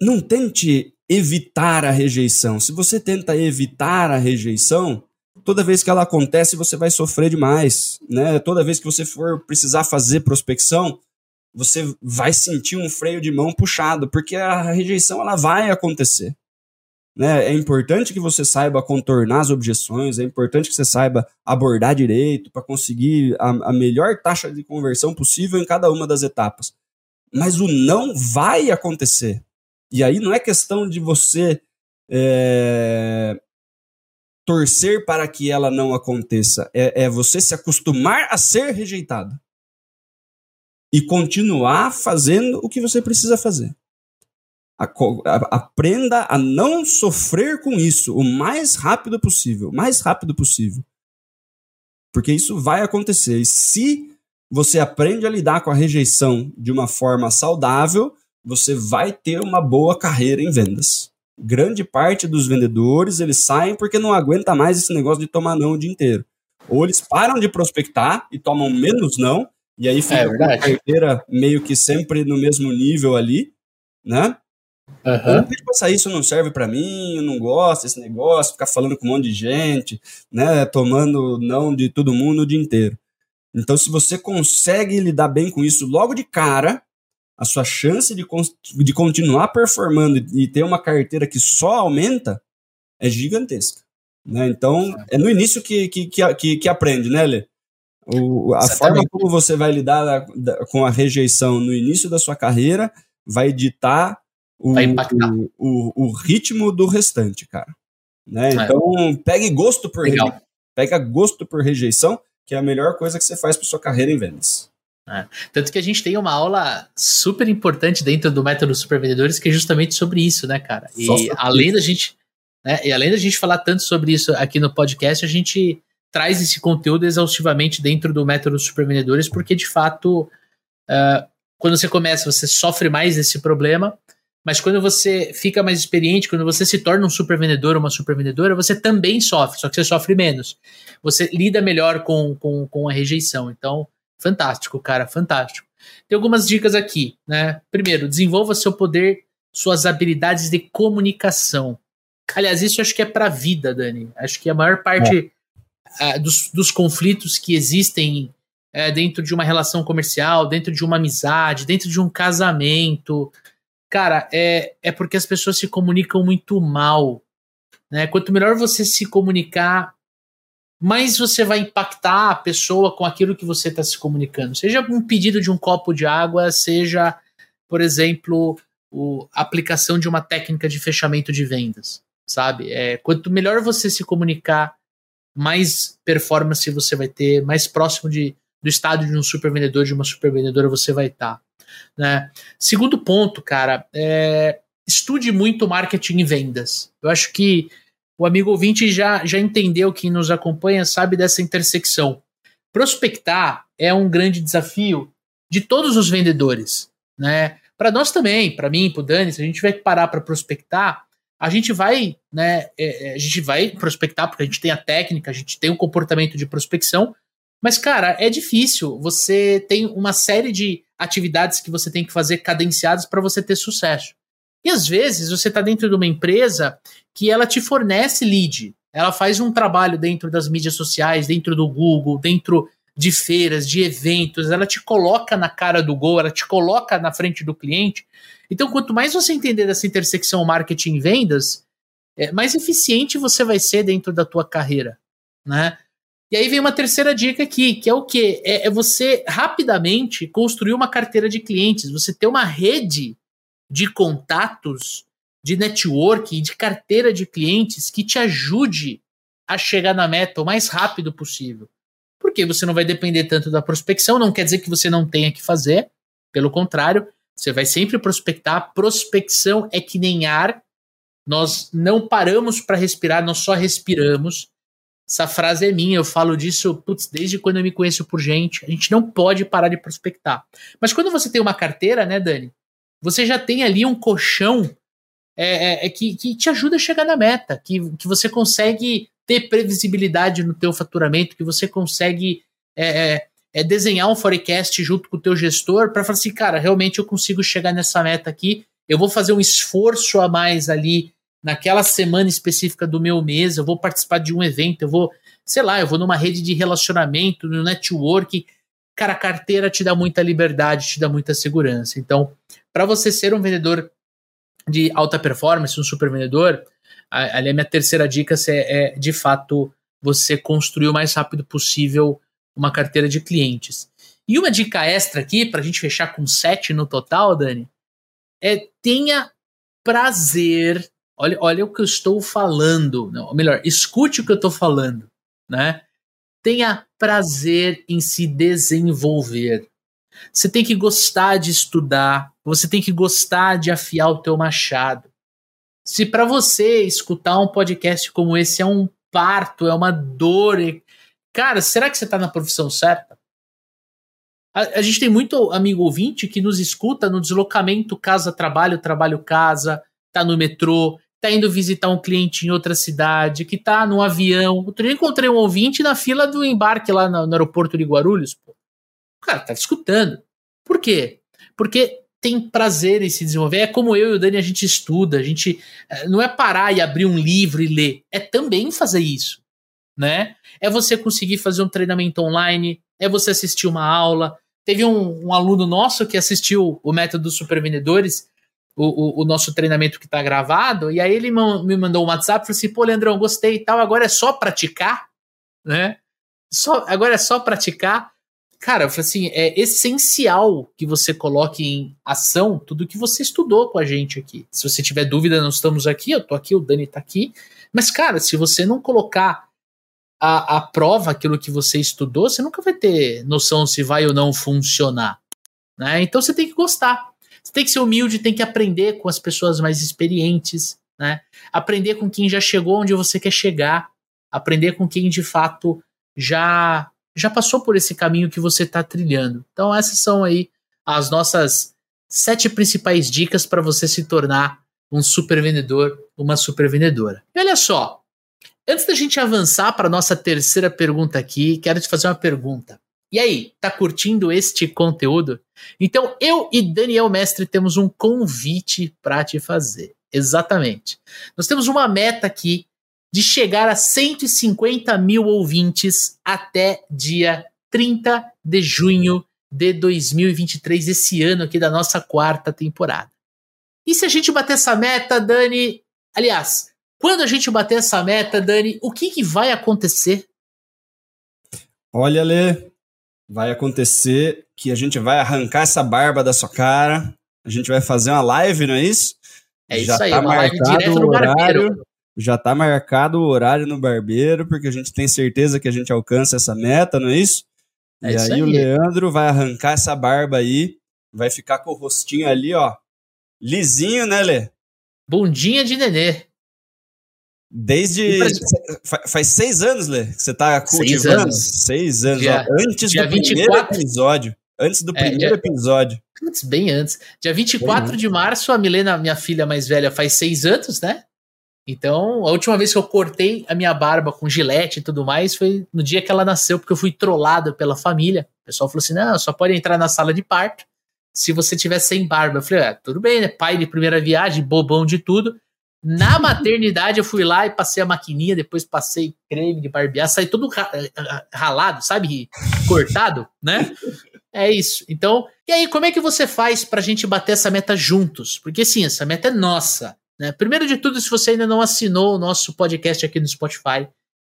Não tente evitar a rejeição. Se você tenta evitar a rejeição, toda vez que ela acontece, você vai sofrer demais, né? Toda vez que você for precisar fazer prospecção, você vai sentir um freio de mão puxado, porque a rejeição ela vai acontecer. Né? É importante que você saiba contornar as objeções, é importante que você saiba abordar direito para conseguir a, a melhor taxa de conversão possível em cada uma das etapas. Mas o não vai acontecer. E aí não é questão de você é, torcer para que ela não aconteça, é, é você se acostumar a ser rejeitado e continuar fazendo o que você precisa fazer. Aprenda a não sofrer com isso o mais rápido possível, o mais rápido possível. Porque isso vai acontecer. E se você aprende a lidar com a rejeição de uma forma saudável, você vai ter uma boa carreira em vendas. Grande parte dos vendedores, eles saem porque não aguenta mais esse negócio de tomar não o dia inteiro. Ou eles param de prospectar e tomam menos não, e aí fica é a carteira meio que sempre no mesmo nível ali, né? Uhum. Ou passar isso não serve para mim, eu não gosto desse negócio, ficar falando com um monte de gente, né? Tomando não de todo mundo o dia inteiro. Então, se você consegue lidar bem com isso logo de cara, a sua chance de, de continuar performando e ter uma carteira que só aumenta é gigantesca. Né? Então, é no início que, que, que, que aprende, né, Lê? O, a forma como você vai lidar da, da, com a rejeição no início da sua carreira vai ditar o, vai o, o, o, ritmo do restante, cara. Né? É. Então, pegue gosto por rejeição. Pega gosto por rejeição, que é a melhor coisa que você faz para sua carreira em vendas. É. Tanto que a gente tem uma aula super importante dentro do método Super Vendedores que é justamente sobre isso, né, cara? E além da gente, né, e além da gente falar tanto sobre isso aqui no podcast, a gente traz esse conteúdo exaustivamente dentro do método Super Vendedores, porque de fato, uh, quando você começa, você sofre mais desse problema, mas quando você fica mais experiente, quando você se torna um super vendedor ou uma super vendedora, você também sofre, só que você sofre menos. Você lida melhor com, com, com a rejeição. Então, Fantástico, cara, fantástico. Tem algumas dicas aqui, né? Primeiro, desenvolva seu poder, suas habilidades de comunicação. Aliás, isso acho que é para a vida, Dani. Acho que a maior parte é. uh, dos, dos, conflitos que existem uh, dentro de uma relação comercial, dentro de uma amizade, dentro de um casamento, cara, é, é porque as pessoas se comunicam muito mal. Né? Quanto melhor você se comunicar, mais você vai impactar a pessoa com aquilo que você está se comunicando. Seja um pedido de um copo de água, seja, por exemplo, o, a aplicação de uma técnica de fechamento de vendas, sabe? É, quanto melhor você se comunicar, mais performance você vai ter, mais próximo de, do estado de um super vendedor, de uma super vendedora você vai estar. Tá, né? Segundo ponto, cara, é, estude muito marketing e vendas. Eu acho que o amigo ouvinte já, já entendeu, quem nos acompanha sabe dessa intersecção. Prospectar é um grande desafio de todos os vendedores, né? Para nós também, para mim, para o Dani, se a gente tiver que parar para prospectar, a gente vai, né? É, é, a gente vai prospectar porque a gente tem a técnica, a gente tem o comportamento de prospecção, mas cara, é difícil. Você tem uma série de atividades que você tem que fazer cadenciadas para você ter sucesso. E às vezes você está dentro de uma empresa que ela te fornece lead. Ela faz um trabalho dentro das mídias sociais, dentro do Google, dentro de feiras, de eventos, ela te coloca na cara do gol, ela te coloca na frente do cliente. Então, quanto mais você entender dessa intersecção marketing e vendas, é, mais eficiente você vai ser dentro da tua carreira, né? E aí vem uma terceira dica aqui, que é o quê? É, é você rapidamente construir uma carteira de clientes, você ter uma rede de contatos, de network, de carteira de clientes que te ajude a chegar na meta o mais rápido possível. Porque você não vai depender tanto da prospecção, não quer dizer que você não tenha que fazer, pelo contrário, você vai sempre prospectar. Prospecção é que nem ar, nós não paramos para respirar, nós só respiramos. Essa frase é minha, eu falo disso putz, desde quando eu me conheço por gente. A gente não pode parar de prospectar. Mas quando você tem uma carteira, né, Dani? você já tem ali um colchão é, é, é, que, que te ajuda a chegar na meta, que, que você consegue ter previsibilidade no teu faturamento, que você consegue é, é, é desenhar um forecast junto com o teu gestor para falar assim, cara, realmente eu consigo chegar nessa meta aqui, eu vou fazer um esforço a mais ali naquela semana específica do meu mês, eu vou participar de um evento, eu vou, sei lá, eu vou numa rede de relacionamento, no network, cara, a carteira te dá muita liberdade, te dá muita segurança. Então, para você ser um vendedor de alta performance, um super vendedor, ali a minha terceira dica é, é de fato você construir o mais rápido possível uma carteira de clientes. E uma dica extra aqui, para a gente fechar com sete no total, Dani, é tenha prazer. Olha, olha o que eu estou falando. Não, ou melhor, escute o que eu estou falando. Né? Tenha prazer em se desenvolver. você tem que gostar de estudar, você tem que gostar de afiar o teu machado. Se para você escutar um podcast como esse é um parto, é uma dor, cara, será que você tá na profissão certa? A, a gente tem muito amigo ouvinte que nos escuta no deslocamento casa-trabalho, trabalho-casa, tá no metrô, tá indo visitar um cliente em outra cidade, que tá no avião. Outro dia encontrei um ouvinte na fila do embarque lá no, no aeroporto de Guarulhos. Pô. O cara tá escutando. Por quê? Porque tem prazer em se desenvolver. É como eu e o Dani, a gente estuda, a gente eh, não é parar e abrir um livro e ler, é também fazer isso, né? É você conseguir fazer um treinamento online, é você assistir uma aula. Teve um, um aluno nosso que assistiu o método dos supervendedores o, o, o nosso treinamento que está gravado, e aí ele me mandou um WhatsApp e falou assim: pô, Leandrão, gostei e tal, agora é só praticar, né? Só, agora é só praticar. Cara, eu falei assim: é essencial que você coloque em ação tudo que você estudou com a gente aqui. Se você tiver dúvida, nós estamos aqui, eu tô aqui, o Dani tá aqui. Mas, cara, se você não colocar a, a prova aquilo que você estudou, você nunca vai ter noção se vai ou não funcionar. Né? Então você tem que gostar. Você tem que ser humilde, tem que aprender com as pessoas mais experientes, né? Aprender com quem já chegou onde você quer chegar, aprender com quem de fato já já passou por esse caminho que você está trilhando. Então essas são aí as nossas sete principais dicas para você se tornar um super vendedor, uma super vendedora. E olha só, antes da gente avançar para nossa terceira pergunta aqui, quero te fazer uma pergunta. E aí, tá curtindo este conteúdo? Então eu e Daniel Mestre temos um convite para te fazer. Exatamente. Nós temos uma meta aqui de chegar a 150 mil ouvintes até dia 30 de junho de 2023, esse ano aqui da nossa quarta temporada. E se a gente bater essa meta, Dani? Aliás, quando a gente bater essa meta, Dani, o que, que vai acontecer? Olha, Lê, vai acontecer que a gente vai arrancar essa barba da sua cara, a gente vai fazer uma live, não é isso? É já isso aí, tá uma live direto no horário, barbeiro. Já tá marcado o horário no barbeiro, porque a gente tem certeza que a gente alcança essa meta, não é isso? É e isso aí, aí o Leandro vai arrancar essa barba aí, vai ficar com o rostinho ali, ó, lisinho, né, Lê? Bundinha de nenê. Desde. Faz seis anos, Lê, que você tá cultivando? Seis anos. Seis anos, dia, ó, antes do 24... primeiro episódio. Antes do é, primeiro dia, episódio. Antes, bem antes. Dia 24 bem de março, a Milena, minha filha mais velha, faz seis anos, né? Então, a última vez que eu cortei a minha barba com gilete e tudo mais foi no dia que ela nasceu, porque eu fui trollado pela família. O pessoal falou assim: não, só pode entrar na sala de parto se você tiver sem barba. Eu falei: ah, tudo bem, né? Pai de primeira viagem, bobão de tudo. Na maternidade eu fui lá e passei a maquininha, depois passei creme de barbear, saí todo ralado, sabe? Cortado, né? É isso. Então, e aí, como é que você faz pra gente bater essa meta juntos? Porque sim, essa meta é nossa. Né? Primeiro de tudo, se você ainda não assinou o nosso podcast aqui no Spotify,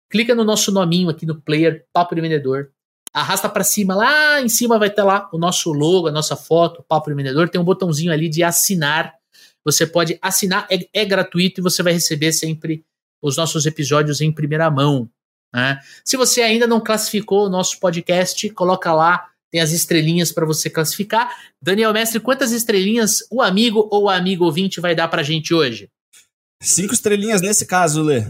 clica no nosso nominho aqui no player, Papo de Vendedor. Arrasta para cima, lá em cima vai ter lá o nosso logo, a nossa foto, Papo de Vendedor. Tem um botãozinho ali de assinar você pode assinar, é, é gratuito e você vai receber sempre os nossos episódios em primeira mão. Né? Se você ainda não classificou o nosso podcast, coloca lá, tem as estrelinhas para você classificar. Daniel Mestre, quantas estrelinhas o amigo ou o amigo ouvinte vai dar para gente hoje? Cinco estrelinhas nesse caso, Lê.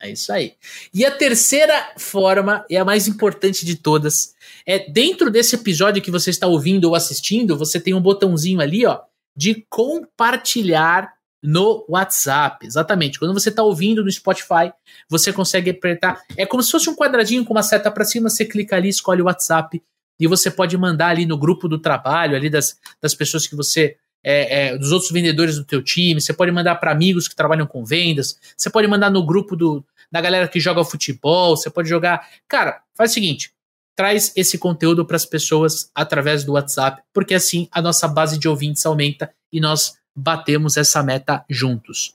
É isso aí. E a terceira forma, e a mais importante de todas, é dentro desse episódio que você está ouvindo ou assistindo, você tem um botãozinho ali, ó, de compartilhar no WhatsApp. Exatamente. Quando você está ouvindo no Spotify, você consegue apertar. É como se fosse um quadradinho com uma seta para cima, você clica ali, escolhe o WhatsApp e você pode mandar ali no grupo do trabalho, ali das, das pessoas que você. É, é, dos outros vendedores do teu time, você pode mandar para amigos que trabalham com vendas, você pode mandar no grupo do, da galera que joga futebol, você pode jogar. Cara, faz o seguinte: traz esse conteúdo para as pessoas através do WhatsApp, porque assim a nossa base de ouvintes aumenta e nós batemos essa meta juntos.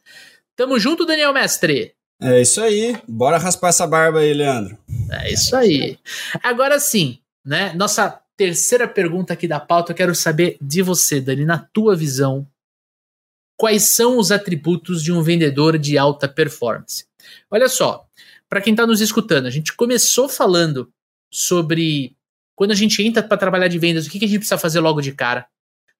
Tamo junto, Daniel Mestre? É isso aí. Bora raspar essa barba aí, Leandro. É isso aí. Agora sim, né? Nossa terceira pergunta aqui da pauta, eu quero saber de você, Dani, na tua visão, quais são os atributos de um vendedor de alta performance? Olha só, para quem está nos escutando, a gente começou falando sobre quando a gente entra para trabalhar de vendas, o que, que a gente precisa fazer logo de cara?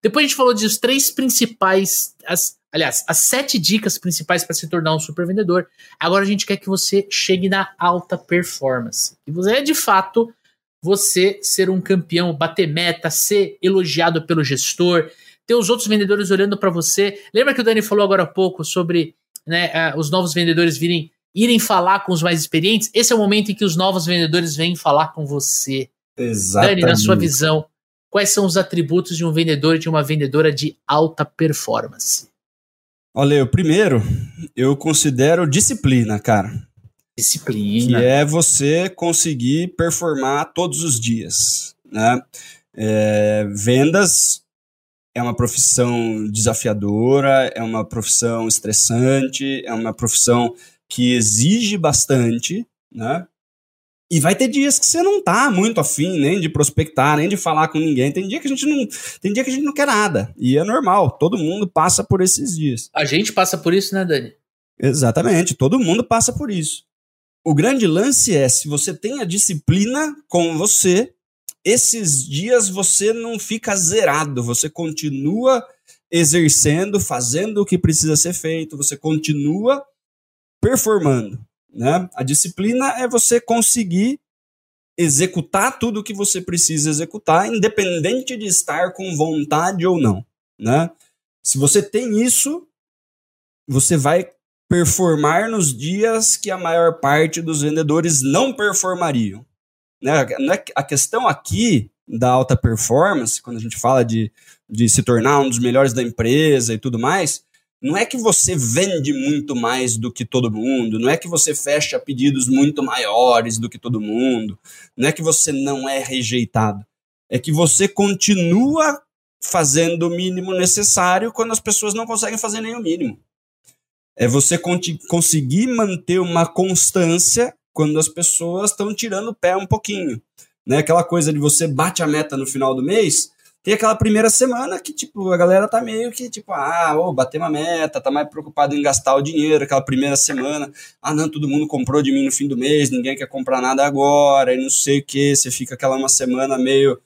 Depois a gente falou dos três principais, as, aliás, as sete dicas principais para se tornar um super vendedor. Agora a gente quer que você chegue na alta performance. E você é de fato você ser um campeão, bater meta, ser elogiado pelo gestor, ter os outros vendedores olhando para você. Lembra que o Dani falou agora há pouco sobre né, os novos vendedores virem irem falar com os mais experientes? Esse é o momento em que os novos vendedores vêm falar com você. Exatamente. Dani, na sua visão, quais são os atributos de um vendedor e de uma vendedora de alta performance? Olha, o primeiro, eu considero disciplina, cara. Disciplina. Que é você conseguir performar todos os dias, né? É, vendas é uma profissão desafiadora, é uma profissão estressante, é uma profissão que exige bastante, né? E vai ter dias que você não tá muito afim nem de prospectar, nem de falar com ninguém. Tem dia que a gente não, tem dia que a gente não quer nada. E é normal, todo mundo passa por esses dias. A gente passa por isso, né, Dani? Exatamente, todo mundo passa por isso. O grande lance é se você tem a disciplina com você, esses dias você não fica zerado, você continua exercendo, fazendo o que precisa ser feito, você continua performando. Né? A disciplina é você conseguir executar tudo o que você precisa executar, independente de estar com vontade ou não. Né? Se você tem isso, você vai performar nos dias que a maior parte dos vendedores não performariam. Né? É a questão aqui da alta performance, quando a gente fala de, de se tornar um dos melhores da empresa e tudo mais, não é que você vende muito mais do que todo mundo, não é que você fecha pedidos muito maiores do que todo mundo, não é que você não é rejeitado. É que você continua fazendo o mínimo necessário quando as pessoas não conseguem fazer nem o mínimo. É você conseguir manter uma constância quando as pessoas estão tirando o pé um pouquinho. Né? Aquela coisa de você bate a meta no final do mês, tem aquela primeira semana que, tipo, a galera tá meio que, tipo, ah, ô, bater uma meta, tá mais preocupado em gastar o dinheiro, aquela primeira semana, ah, não, todo mundo comprou de mim no fim do mês, ninguém quer comprar nada agora, e não sei o que, você fica aquela uma semana meio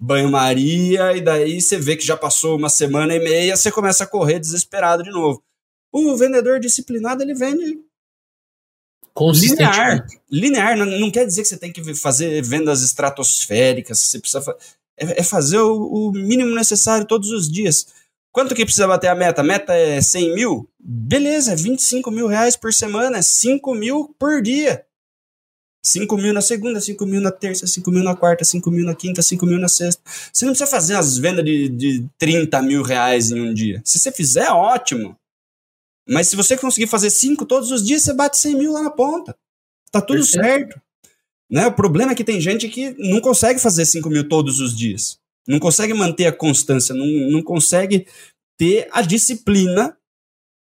banho-maria, e daí você vê que já passou uma semana e meia, você começa a correr desesperado de novo. O vendedor disciplinado, ele vende linear. Linear, não, não quer dizer que você tem que fazer vendas estratosféricas, você precisa é, é fazer o, o, mínimo necessário todos os dias. Quanto que precisa bater a meta? A meta é 100 mil? Beleza, é 25 mil reais por semana, é 5 mil por dia. 5 mil na segunda, 5 mil na terça, 5 mil na quarta, 5 mil na quinta, 5 mil na sexta. Você não precisa fazer as vendas de, de 30 mil reais em um dia. Se você fizer, ótimo. Mas se você conseguir fazer 5 todos os dias, você bate 100 mil lá na ponta. Tá tudo Perfeito. certo. Né? O problema é que tem gente que não consegue fazer 5 mil todos os dias. Não consegue manter a constância, não, não consegue ter a disciplina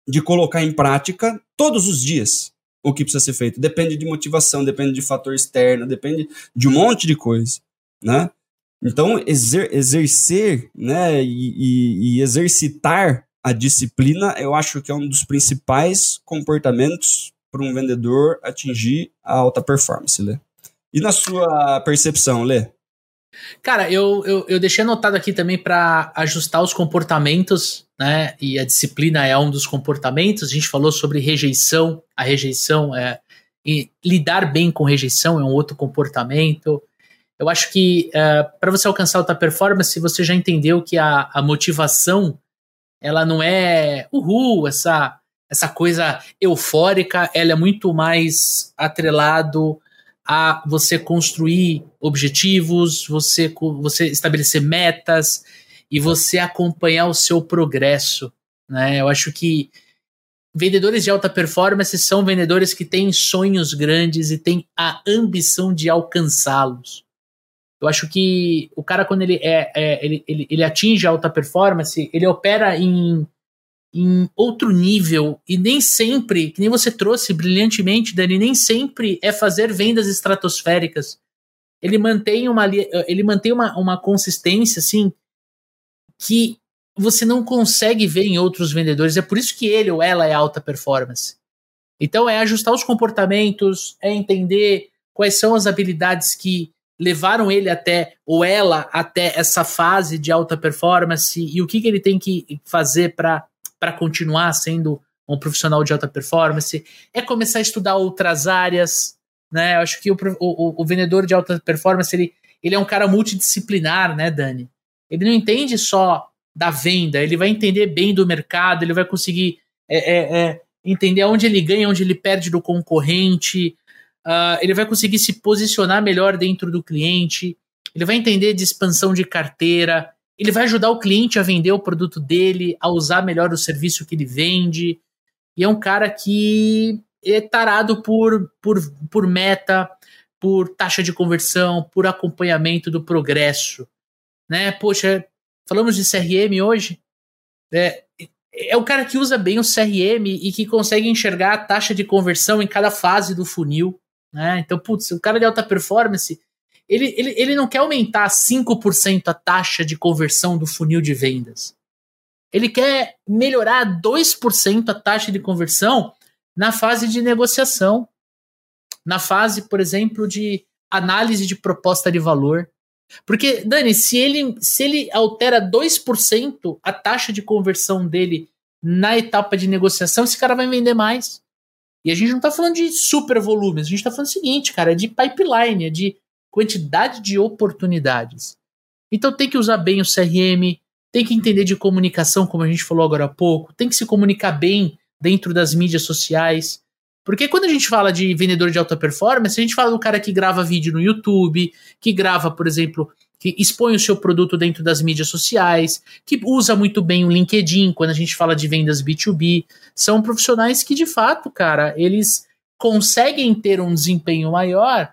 de colocar em prática todos os dias o que precisa ser feito. Depende de motivação, depende de fator externo, depende de um monte de coisa, né? Então, exer exercer né, e, e, e, exercitar a disciplina, eu acho que é um dos principais comportamentos para um vendedor atingir a alta performance, né? E na sua percepção, Lê? Cara, eu, eu, eu deixei anotado aqui também para ajustar os comportamentos, né? E a disciplina é um dos comportamentos. A gente falou sobre rejeição. A rejeição é. Lidar bem com rejeição é um outro comportamento. Eu acho que é, para você alcançar alta performance, você já entendeu que a, a motivação ela não é uhul, essa, essa coisa eufórica, ela é muito mais atrelado a você construir objetivos, você, você estabelecer metas e você acompanhar o seu progresso. Né? Eu acho que vendedores de alta performance são vendedores que têm sonhos grandes e têm a ambição de alcançá-los. Eu acho que o cara, quando ele, é, é ele, ele, ele atinge a alta performance, ele opera em em outro nível e nem sempre, que nem você trouxe brilhantemente, Dani, nem sempre é fazer vendas estratosféricas. Ele mantém uma ele mantém uma, uma consistência assim que você não consegue ver em outros vendedores. É por isso que ele ou ela é alta performance. Então é ajustar os comportamentos, é entender quais são as habilidades que levaram ele até, ou ela, até essa fase de alta performance e o que, que ele tem que fazer para continuar sendo um profissional de alta performance, é começar a estudar outras áreas, né? Eu acho que o, o, o vendedor de alta performance, ele, ele é um cara multidisciplinar, né, Dani? Ele não entende só da venda, ele vai entender bem do mercado, ele vai conseguir é, é, é, entender onde ele ganha, onde ele perde do concorrente, uh, ele vai conseguir se posicionar melhor dentro do cliente, ele vai entender de expansão de carteira, ele vai ajudar o cliente a vender o produto dele, a usar melhor o serviço que ele vende. E é um cara que é tarado por, por, por meta, por taxa de conversão, por acompanhamento do progresso. Né? Poxa, falamos de CRM hoje. É, é o cara que usa bem o CRM e que consegue enxergar a taxa de conversão em cada fase do funil. Né? Então, putz, o cara de alta performance, ele, ele, ele não quer aumentar 5% a taxa de conversão do funil de vendas. Ele quer melhorar 2% a taxa de conversão na fase de negociação. Na fase, por exemplo, de análise de proposta de valor. Porque, Dani, se ele, se ele altera 2% a taxa de conversão dele na etapa de negociação, esse cara vai vender mais. E a gente não está falando de super volumes, a gente está falando o seguinte, cara, é de pipeline, é de quantidade de oportunidades. Então tem que usar bem o CRM, tem que entender de comunicação, como a gente falou agora há pouco, tem que se comunicar bem dentro das mídias sociais. Porque quando a gente fala de vendedor de alta performance, a gente fala do cara que grava vídeo no YouTube, que grava, por exemplo, que expõe o seu produto dentro das mídias sociais, que usa muito bem o LinkedIn quando a gente fala de vendas B2B. São profissionais que, de fato, cara, eles conseguem ter um desempenho maior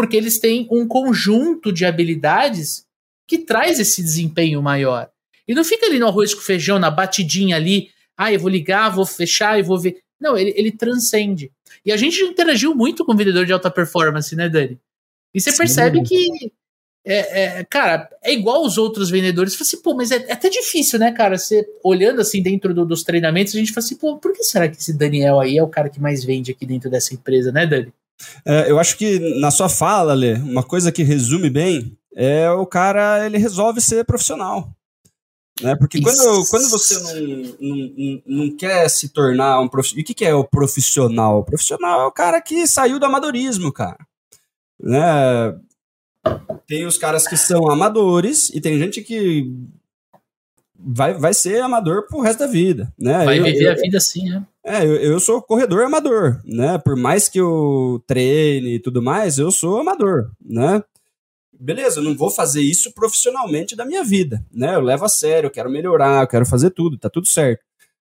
porque eles têm um conjunto de habilidades que traz esse desempenho maior. E não fica ali no arroz com feijão, na batidinha ali, ah, eu vou ligar, vou fechar e vou ver. Não, ele, ele transcende. E a gente interagiu muito com o vendedor de alta performance, né, Dani? E você Sim. percebe que é, é, cara, é igual os outros vendedores. Você fala assim, pô, mas é, é, até difícil, né, cara? Você olhando assim dentro do, dos treinamentos, a gente fala assim, pô, por que será que esse Daniel aí é o cara que mais vende aqui dentro dessa empresa, né, Dani? É, eu acho que na sua fala, Lê, uma coisa que resume bem é o cara, ele resolve ser profissional. Né? Porque quando, quando você não, não, não quer se tornar um profissional. E o que, que é o profissional? O profissional é o cara que saiu do amadorismo, cara. Né? Tem os caras que são amadores e tem gente que vai, vai ser amador pro resto da vida, né? Vai eu, viver eu, a vida assim, né? É, eu, eu sou corredor amador, né? Por mais que eu treine e tudo mais, eu sou amador, né? Beleza, eu não vou fazer isso profissionalmente da minha vida, né? Eu levo a sério, eu quero melhorar, eu quero fazer tudo, tá tudo certo.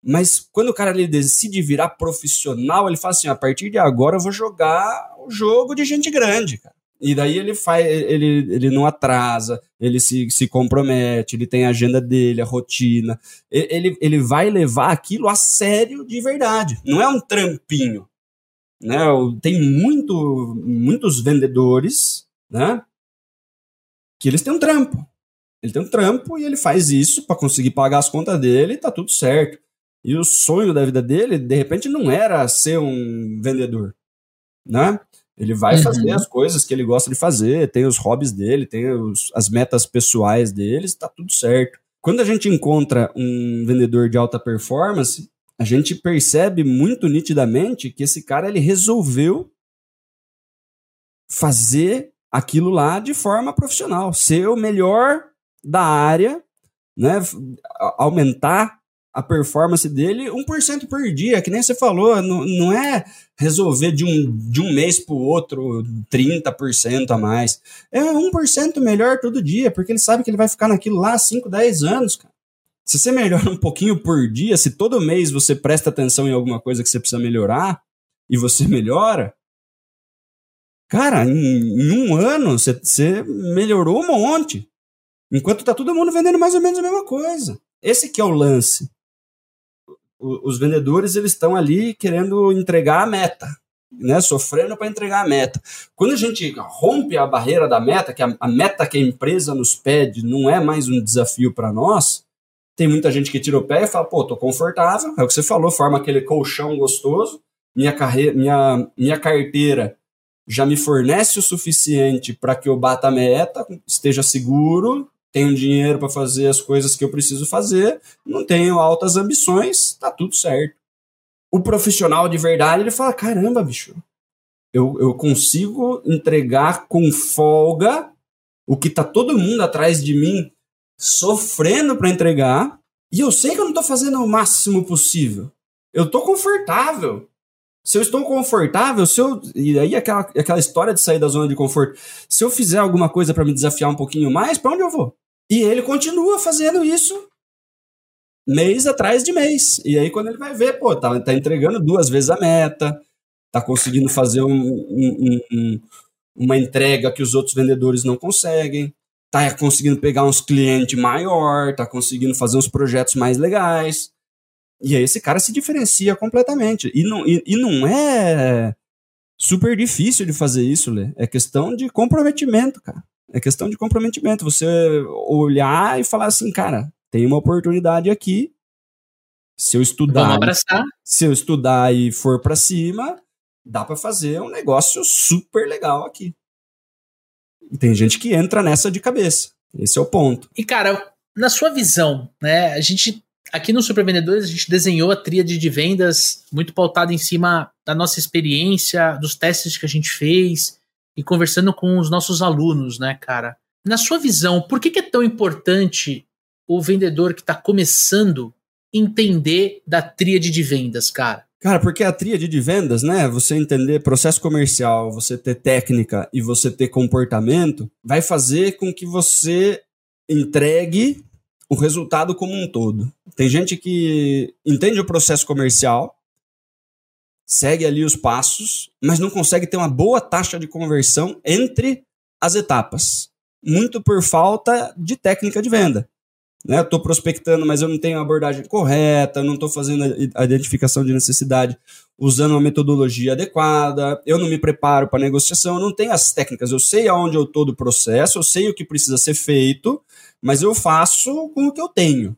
Mas quando o cara ele decide virar profissional, ele fala assim: a partir de agora eu vou jogar o jogo de gente grande, cara. E daí ele faz, ele, ele não atrasa, ele se, se compromete, ele tem a agenda dele, a rotina. Ele, ele vai levar aquilo a sério de verdade. Não é um trampinho. Né? Tem muito, muitos vendedores né? que eles têm um trampo. Ele tem um trampo e ele faz isso para conseguir pagar as contas dele e tá tudo certo. E o sonho da vida dele, de repente, não era ser um vendedor, né? Ele vai uhum. fazer as coisas que ele gosta de fazer, tem os hobbies dele, tem os, as metas pessoais dele, está tudo certo. Quando a gente encontra um vendedor de alta performance, a gente percebe muito nitidamente que esse cara ele resolveu fazer aquilo lá de forma profissional, ser o melhor da área, né? aumentar a performance dele 1% por dia, que nem você falou, não, não é resolver de um, de um mês para o outro 30% a mais. É 1% melhor todo dia, porque ele sabe que ele vai ficar naquilo lá 5, 10 anos, cara. Se você melhora um pouquinho por dia, se todo mês você presta atenção em alguma coisa que você precisa melhorar e você melhora, cara, em, em um ano você, você melhorou um monte. Enquanto tá todo mundo vendendo mais ou menos a mesma coisa. Esse que é o lance os vendedores eles estão ali querendo entregar a meta, né, sofrendo para entregar a meta. Quando a gente rompe a barreira da meta, que a, a meta que a empresa nos pede não é mais um desafio para nós, tem muita gente que tira o pé e fala, pô, tô confortável, é o que você falou, forma aquele colchão gostoso, minha, carreira, minha, minha carteira já me fornece o suficiente para que eu bata a meta, esteja seguro, tenho dinheiro para fazer as coisas que eu preciso fazer, não tenho altas ambições, tá tudo certo. O profissional de verdade, ele fala: caramba, bicho, eu, eu consigo entregar com folga o que tá todo mundo atrás de mim sofrendo para entregar, e eu sei que eu não tô fazendo o máximo possível. Eu tô confortável. Se eu estou confortável, se eu. E aí aquela, aquela história de sair da zona de conforto. Se eu fizer alguma coisa para me desafiar um pouquinho mais, para onde eu vou? E ele continua fazendo isso mês atrás de mês. E aí, quando ele vai ver, pô, tá, tá entregando duas vezes a meta, tá conseguindo fazer um, um, um, uma entrega que os outros vendedores não conseguem, tá conseguindo pegar uns clientes maior, tá conseguindo fazer uns projetos mais legais. E aí esse cara se diferencia completamente. E não, e, e não é super difícil de fazer isso, Lê. É questão de comprometimento, cara. É questão de comprometimento. Você olhar e falar assim, cara, tem uma oportunidade aqui. Se eu estudar, se eu estudar e for para cima, dá para fazer um negócio super legal aqui. E tem gente que entra nessa de cabeça. Esse é o ponto. E cara, na sua visão, né? A gente aqui no Super Vendedores a gente desenhou a tríade de vendas muito pautada em cima da nossa experiência, dos testes que a gente fez e conversando com os nossos alunos, né, cara? Na sua visão, por que, que é tão importante o vendedor que está começando entender da tríade de vendas, cara? Cara, porque a tríade de vendas, né? Você entender processo comercial, você ter técnica e você ter comportamento, vai fazer com que você entregue o resultado como um todo. Tem gente que entende o processo comercial, segue ali os passos, mas não consegue ter uma boa taxa de conversão entre as etapas. Muito por falta de técnica de venda. Né? Estou prospectando, mas eu não tenho a abordagem correta, não estou fazendo a identificação de necessidade usando uma metodologia adequada, eu não me preparo para negociação, eu não tenho as técnicas, eu sei aonde eu estou do processo, eu sei o que precisa ser feito, mas eu faço com o que eu tenho.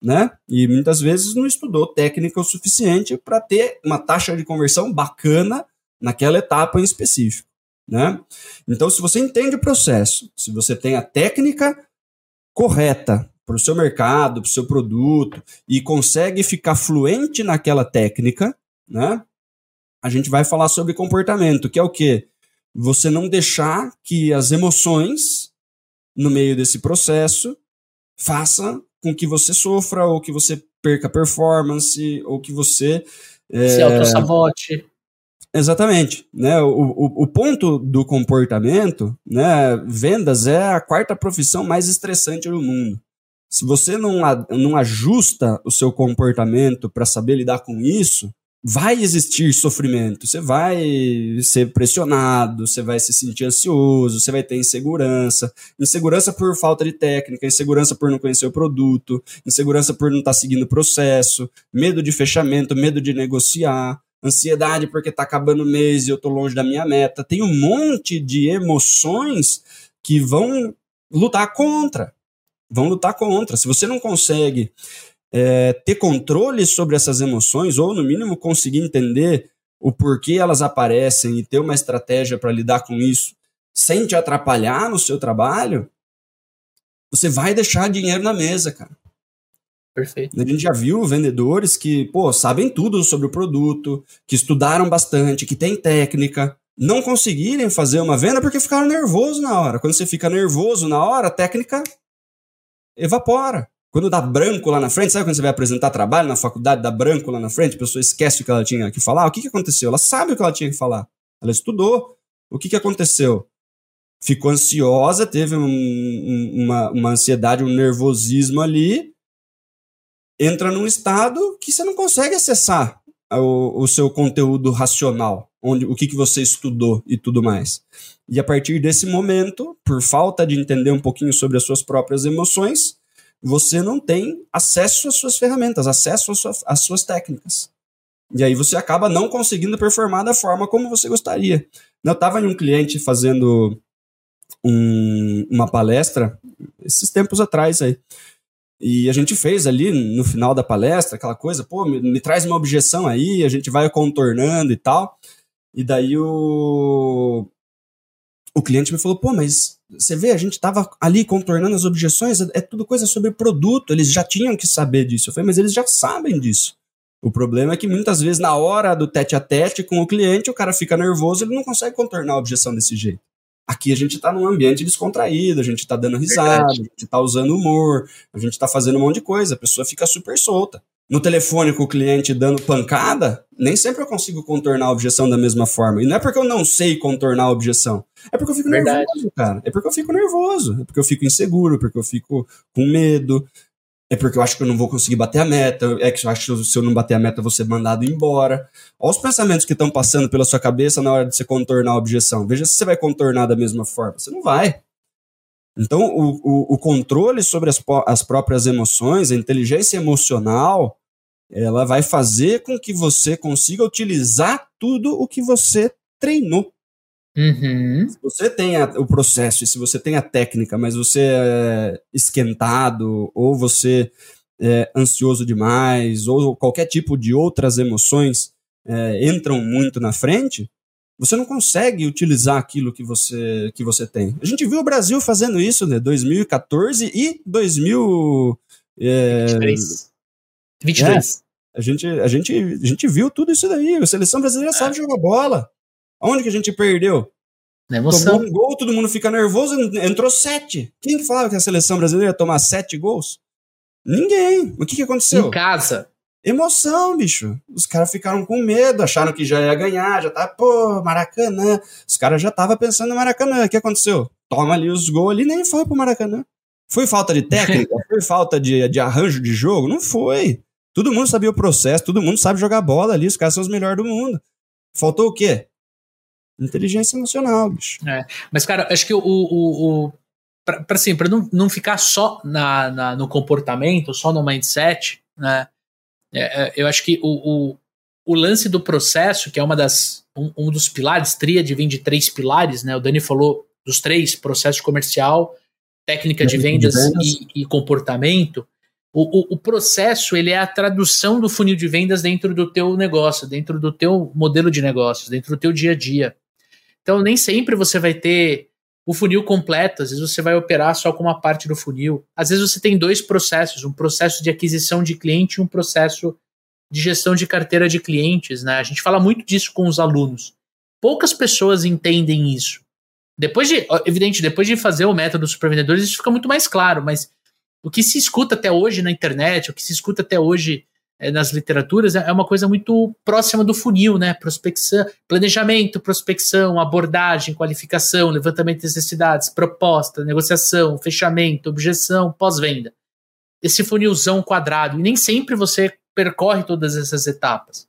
Né? E muitas vezes não estudou técnica o suficiente para ter uma taxa de conversão bacana naquela etapa em específico. Né? Então, se você entende o processo, se você tem a técnica correta para o seu mercado, para o seu produto e consegue ficar fluente naquela técnica, né? A gente vai falar sobre comportamento, que é o quê? Você não deixar que as emoções no meio desse processo faça com que você sofra ou que você perca performance ou que você é... se autossabote. Exatamente. Né? O, o, o, ponto do comportamento, né? vendas é a quarta profissão mais estressante do mundo. Se você não, não ajusta o seu comportamento para saber lidar com isso, vai existir sofrimento. Você vai ser pressionado, você vai se sentir ansioso, você vai ter insegurança. Insegurança por falta de técnica, insegurança por não conhecer o produto, insegurança por não estar tá seguindo o processo, medo de fechamento, medo de negociar. Ansiedade porque está acabando o mês e eu estou longe da minha meta. Tem um monte de emoções que vão lutar contra vão lutar contra. Se você não consegue é, ter controle sobre essas emoções, ou no mínimo conseguir entender o porquê elas aparecem e ter uma estratégia para lidar com isso sem te atrapalhar no seu trabalho, você vai deixar dinheiro na mesa, cara. Perfeito. A gente já viu vendedores que, pô, sabem tudo sobre o produto, que estudaram bastante, que têm técnica, não conseguirem fazer uma venda porque ficaram nervosos na hora. Quando você fica nervoso na hora, a técnica evapora. Quando dá branco lá na frente, sabe quando você vai apresentar trabalho na faculdade, dá branco lá na frente, a pessoa esquece o que ela tinha que falar? O que, que aconteceu? Ela sabe o que ela tinha que falar. Ela estudou. O que, que aconteceu? Ficou ansiosa, teve um, um, uma, uma ansiedade, um nervosismo ali, entra num estado que você não consegue acessar o, o seu conteúdo racional, onde o que, que você estudou e tudo mais. E a partir desse momento, por falta de entender um pouquinho sobre as suas próprias emoções, você não tem acesso às suas ferramentas, acesso às suas, às suas técnicas. E aí você acaba não conseguindo performar da forma como você gostaria. Eu estava em um cliente fazendo um, uma palestra esses tempos atrás aí. E a gente fez ali no final da palestra aquela coisa, pô, me, me traz uma objeção aí, a gente vai contornando e tal. E daí o, o cliente me falou, pô, mas você vê, a gente estava ali contornando as objeções, é, é tudo coisa sobre produto, eles já tinham que saber disso. Eu falei, mas eles já sabem disso. O problema é que muitas vezes, na hora do tete a tete com o cliente, o cara fica nervoso, ele não consegue contornar a objeção desse jeito. Aqui a gente está num ambiente descontraído, a gente está dando risada, Verdade. a gente está usando humor, a gente está fazendo um monte de coisa, a pessoa fica super solta. No telefone com o cliente dando pancada, nem sempre eu consigo contornar a objeção da mesma forma. E não é porque eu não sei contornar a objeção, é porque eu fico Verdade. nervoso, cara. É porque eu fico nervoso, é porque eu fico inseguro, porque eu fico com medo, é porque eu acho que eu não vou conseguir bater a meta, é que eu acho que se eu não bater a meta eu vou ser mandado embora. Olha os pensamentos que estão passando pela sua cabeça na hora de você contornar a objeção. Veja se você vai contornar da mesma forma. Você não vai. Então, o, o, o controle sobre as, as próprias emoções, a inteligência emocional, ela vai fazer com que você consiga utilizar tudo o que você treinou. Uhum. Se você tem a, o processo e se você tem a técnica, mas você é esquentado ou você é ansioso demais ou qualquer tipo de outras emoções é, entram muito na frente, você não consegue utilizar aquilo que você, que você tem. A gente viu o Brasil fazendo isso, né? 2014 e 2000. É, 23. 22. É, a, gente, a, gente, a gente viu tudo isso daí. A seleção brasileira sabe jogar bola. Onde que a gente perdeu? Tomou um gol, todo mundo fica nervoso, entrou sete. Quem falava que a seleção brasileira ia tomar sete gols? Ninguém. O que, que aconteceu? Em casa. Emoção, bicho. Os caras ficaram com medo, acharam que já ia ganhar, já tá, pô, Maracanã. Os caras já estavam pensando no Maracanã. O que aconteceu? Toma ali os gols ali, nem foi pro Maracanã. Foi falta de técnica? foi falta de, de arranjo de jogo? Não foi. Todo mundo sabia o processo, todo mundo sabe jogar bola ali, os caras são os melhores do mundo. Faltou o quê? Inteligência emocional, bicho. É, mas, cara, acho que o. o, o pra, pra, assim, pra não, não ficar só na, na, no comportamento, só no mindset, né? É, é, eu acho que o, o, o, lance do processo, que é uma das. Um, um dos pilares, tríade vem de três pilares, né? O Dani falou dos três: processo comercial, técnica de vendas, de vendas. E, e, comportamento. O, o, o, processo ele é a tradução do funil de vendas dentro do teu negócio, dentro do teu modelo de negócios, dentro do teu dia a dia. Então, nem sempre você vai ter o funil completo, às vezes você vai operar só com uma parte do funil. Às vezes você tem dois processos, um processo de aquisição de cliente e um processo de gestão de carteira de clientes, né? A gente fala muito disso com os alunos. Poucas pessoas entendem isso. Depois de, evidente, depois de fazer o método dos supervendedores, isso fica muito mais claro, mas o que se escuta até hoje na internet, o que se escuta até hoje nas literaturas é, é uma coisa muito próxima do funil, né? Prospecção, planejamento, prospecção, abordagem, qualificação, levantamento de necessidades, proposta, negociação, fechamento, objeção, pós-venda. Esse funilzão quadrado. E nem sempre você percorre todas essas etapas.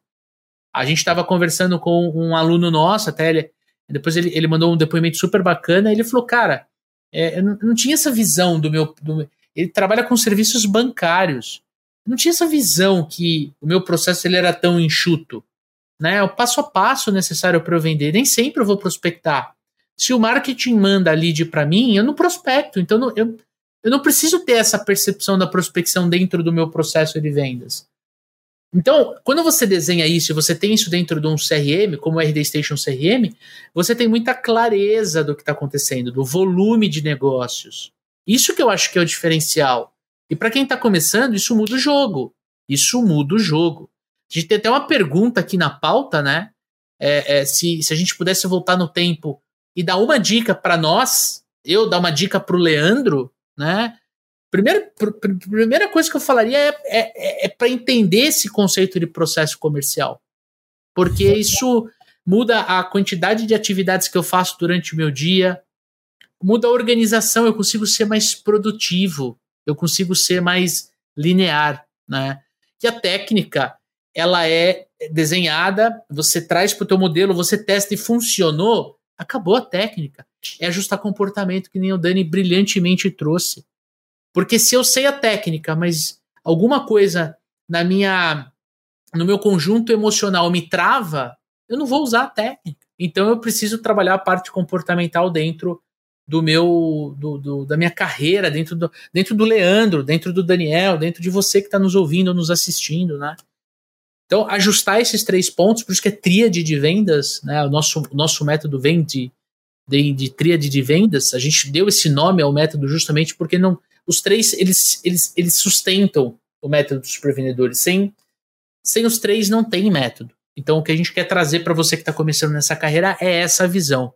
A gente estava conversando com um aluno nosso, até ele, depois ele, ele mandou um depoimento super bacana. ele falou, cara, é, eu não, não tinha essa visão do meu. Do, ele trabalha com serviços bancários não tinha essa visão que o meu processo ele era tão enxuto. Né? O passo a passo necessário para eu vender. Nem sempre eu vou prospectar. Se o marketing manda lead para mim, eu não prospecto. Então eu, eu não preciso ter essa percepção da prospecção dentro do meu processo de vendas. Então, quando você desenha isso e você tem isso dentro de um CRM, como o RD Station CRM, você tem muita clareza do que está acontecendo, do volume de negócios. Isso que eu acho que é o diferencial. E para quem está começando, isso muda o jogo. Isso muda o jogo. A gente tem até uma pergunta aqui na pauta, né? É, é, se, se a gente pudesse voltar no tempo e dar uma dica para nós, eu dar uma dica para o Leandro, né? Primeiro, pr pr primeira coisa que eu falaria é, é, é, é para entender esse conceito de processo comercial. Porque isso muda a quantidade de atividades que eu faço durante o meu dia, muda a organização, eu consigo ser mais produtivo, eu consigo ser mais linear, né? Que a técnica ela é desenhada, você traz para o teu modelo, você testa e funcionou, acabou a técnica. É ajustar comportamento que nem o Dani brilhantemente trouxe. Porque se eu sei a técnica, mas alguma coisa na minha no meu conjunto emocional me trava, eu não vou usar a técnica. Então eu preciso trabalhar a parte comportamental dentro do meu do, do, da minha carreira dentro do, dentro do Leandro, dentro do Daniel, dentro de você que está nos ouvindo, nos assistindo, né? Então, ajustar esses três pontos, por isso que é tríade de vendas, né? O nosso, nosso método vem de, de, de tríade de vendas. A gente deu esse nome ao método justamente porque não os três eles, eles, eles sustentam o método dos supervendedores. Sem, sem os três não tem método. Então, o que a gente quer trazer para você que está começando nessa carreira é essa visão.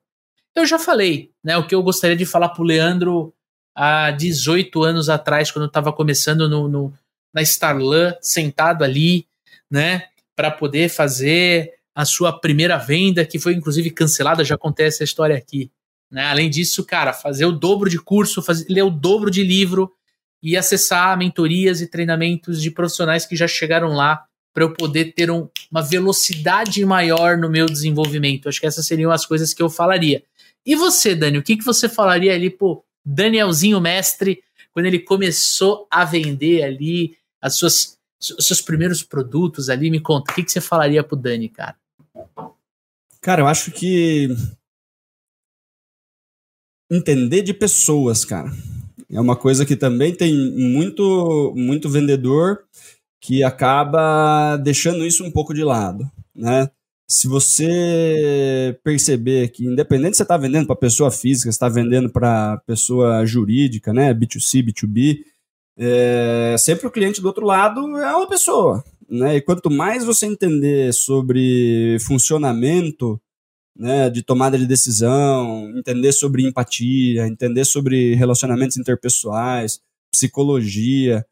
Eu já falei, né? O que eu gostaria de falar para o Leandro há 18 anos atrás, quando eu estava começando no, no, na Starlan, sentado ali, né, para poder fazer a sua primeira venda, que foi inclusive cancelada, já acontece a história aqui. Né? Além disso, cara, fazer o dobro de curso, fazer, ler o dobro de livro e acessar mentorias e treinamentos de profissionais que já chegaram lá para eu poder ter um, uma velocidade maior no meu desenvolvimento. Acho que essas seriam as coisas que eu falaria. E você, Dani, o que, que você falaria ali pro Danielzinho mestre quando ele começou a vender ali as suas os seus primeiros produtos ali, me conta, o que, que você falaria pro Dani, cara? Cara, eu acho que entender de pessoas, cara. É uma coisa que também tem muito, muito vendedor que acaba deixando isso um pouco de lado, né? Se você perceber que, independente se você está vendendo para pessoa física, está vendendo para pessoa jurídica, né, B2C, B2B, é, sempre o cliente do outro lado é uma pessoa. Né? E quanto mais você entender sobre funcionamento né, de tomada de decisão, entender sobre empatia, entender sobre relacionamentos interpessoais, psicologia,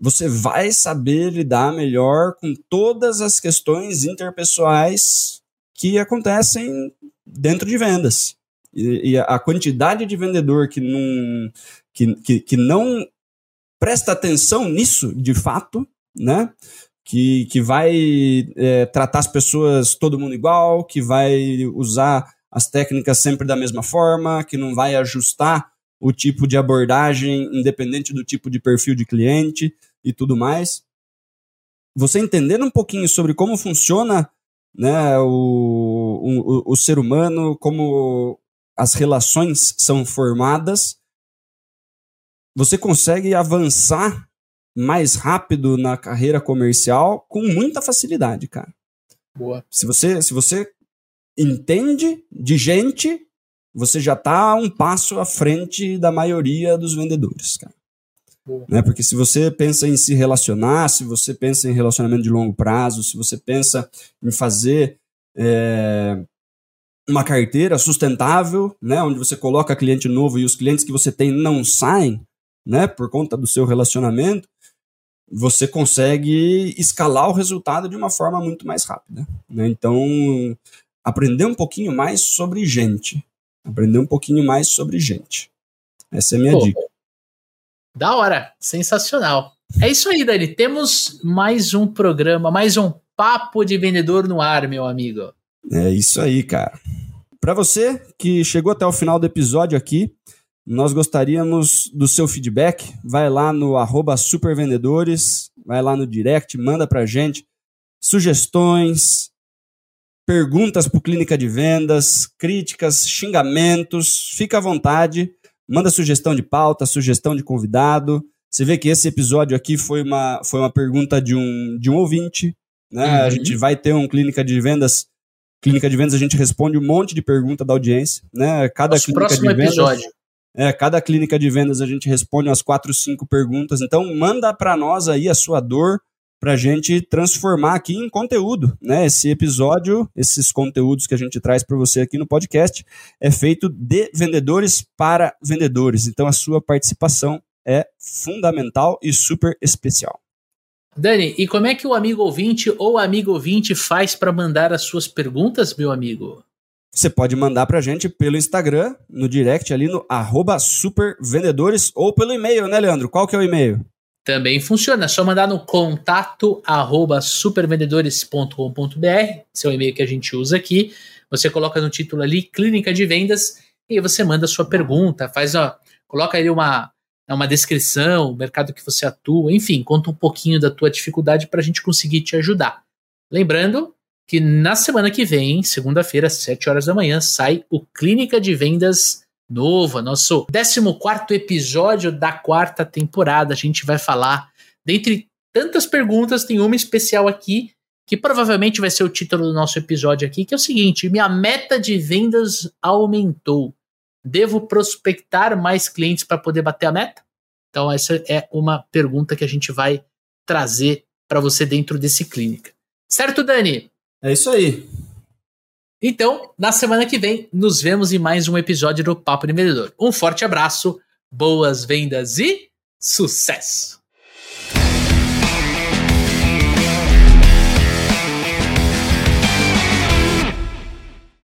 você vai saber lidar melhor com todas as questões interpessoais que acontecem dentro de vendas. E, e a quantidade de vendedor que não, que, que, que não presta atenção nisso, de fato, né? Que, que vai é, tratar as pessoas todo mundo igual, que vai usar as técnicas sempre da mesma forma, que não vai ajustar o tipo de abordagem independente do tipo de perfil de cliente e tudo mais. Você entendendo um pouquinho sobre como funciona né, o, o, o ser humano, como as relações são formadas, você consegue avançar mais rápido na carreira comercial com muita facilidade, cara. Boa. Se você, se você entende de gente, você já está um passo à frente da maioria dos vendedores, cara. Né? Porque se você pensa em se relacionar, se você pensa em relacionamento de longo prazo, se você pensa em fazer é, uma carteira sustentável, né, onde você coloca cliente novo e os clientes que você tem não saem, né, por conta do seu relacionamento, você consegue escalar o resultado de uma forma muito mais rápida. Né? Então, aprender um pouquinho mais sobre gente. Aprender um pouquinho mais sobre gente. Essa é a minha Pô, dica. Da hora, sensacional. É isso aí, Dani. Temos mais um programa, mais um papo de vendedor no ar, meu amigo. É isso aí, cara. Para você que chegou até o final do episódio aqui, nós gostaríamos do seu feedback. Vai lá no supervendedores, vai lá no direct, manda pra gente sugestões, perguntas para Clínica de Vendas, críticas, xingamentos. Fica à vontade, manda sugestão de pauta, sugestão de convidado. Você vê que esse episódio aqui foi uma, foi uma pergunta de um, de um ouvinte. Né? Uhum. A gente vai ter um Clínica de Vendas. Clínica de Vendas, a gente responde um monte de pergunta da audiência. Né? Cada Nosso clínica próximo de vendas, episódio. É, cada clínica de vendas a gente responde umas quatro, cinco perguntas. Então, manda para nós aí a sua dor para a gente transformar aqui em conteúdo, né? Esse episódio, esses conteúdos que a gente traz para você aqui no podcast, é feito de vendedores para vendedores. Então, a sua participação é fundamental e super especial. Dani, e como é que o amigo ouvinte ou amigo ouvinte faz para mandar as suas perguntas, meu amigo? Você pode mandar para a gente pelo Instagram, no direct ali no arroba supervendedores ou pelo e-mail, né, Leandro? Qual que é o e-mail? Também funciona, é só mandar no contato arroba supervendedores.com.br, é o e-mail que a gente usa aqui. Você coloca no título ali Clínica de Vendas e você manda a sua pergunta, faz ó, coloca ali uma, uma descrição, o mercado que você atua, enfim, conta um pouquinho da tua dificuldade para a gente conseguir te ajudar. Lembrando que na semana que vem, segunda-feira, às 7 horas da manhã, sai o Clínica de Vendas novo, nosso 14 episódio da quarta temporada. A gente vai falar, dentre tantas perguntas, tem uma especial aqui que provavelmente vai ser o título do nosso episódio aqui, que é o seguinte: minha meta de vendas aumentou. Devo prospectar mais clientes para poder bater a meta? Então, essa é uma pergunta que a gente vai trazer para você dentro desse clínica. Certo, Dani? É isso aí. Então, na semana que vem, nos vemos em mais um episódio do Papo de Vendedor. Um forte abraço, boas vendas e sucesso!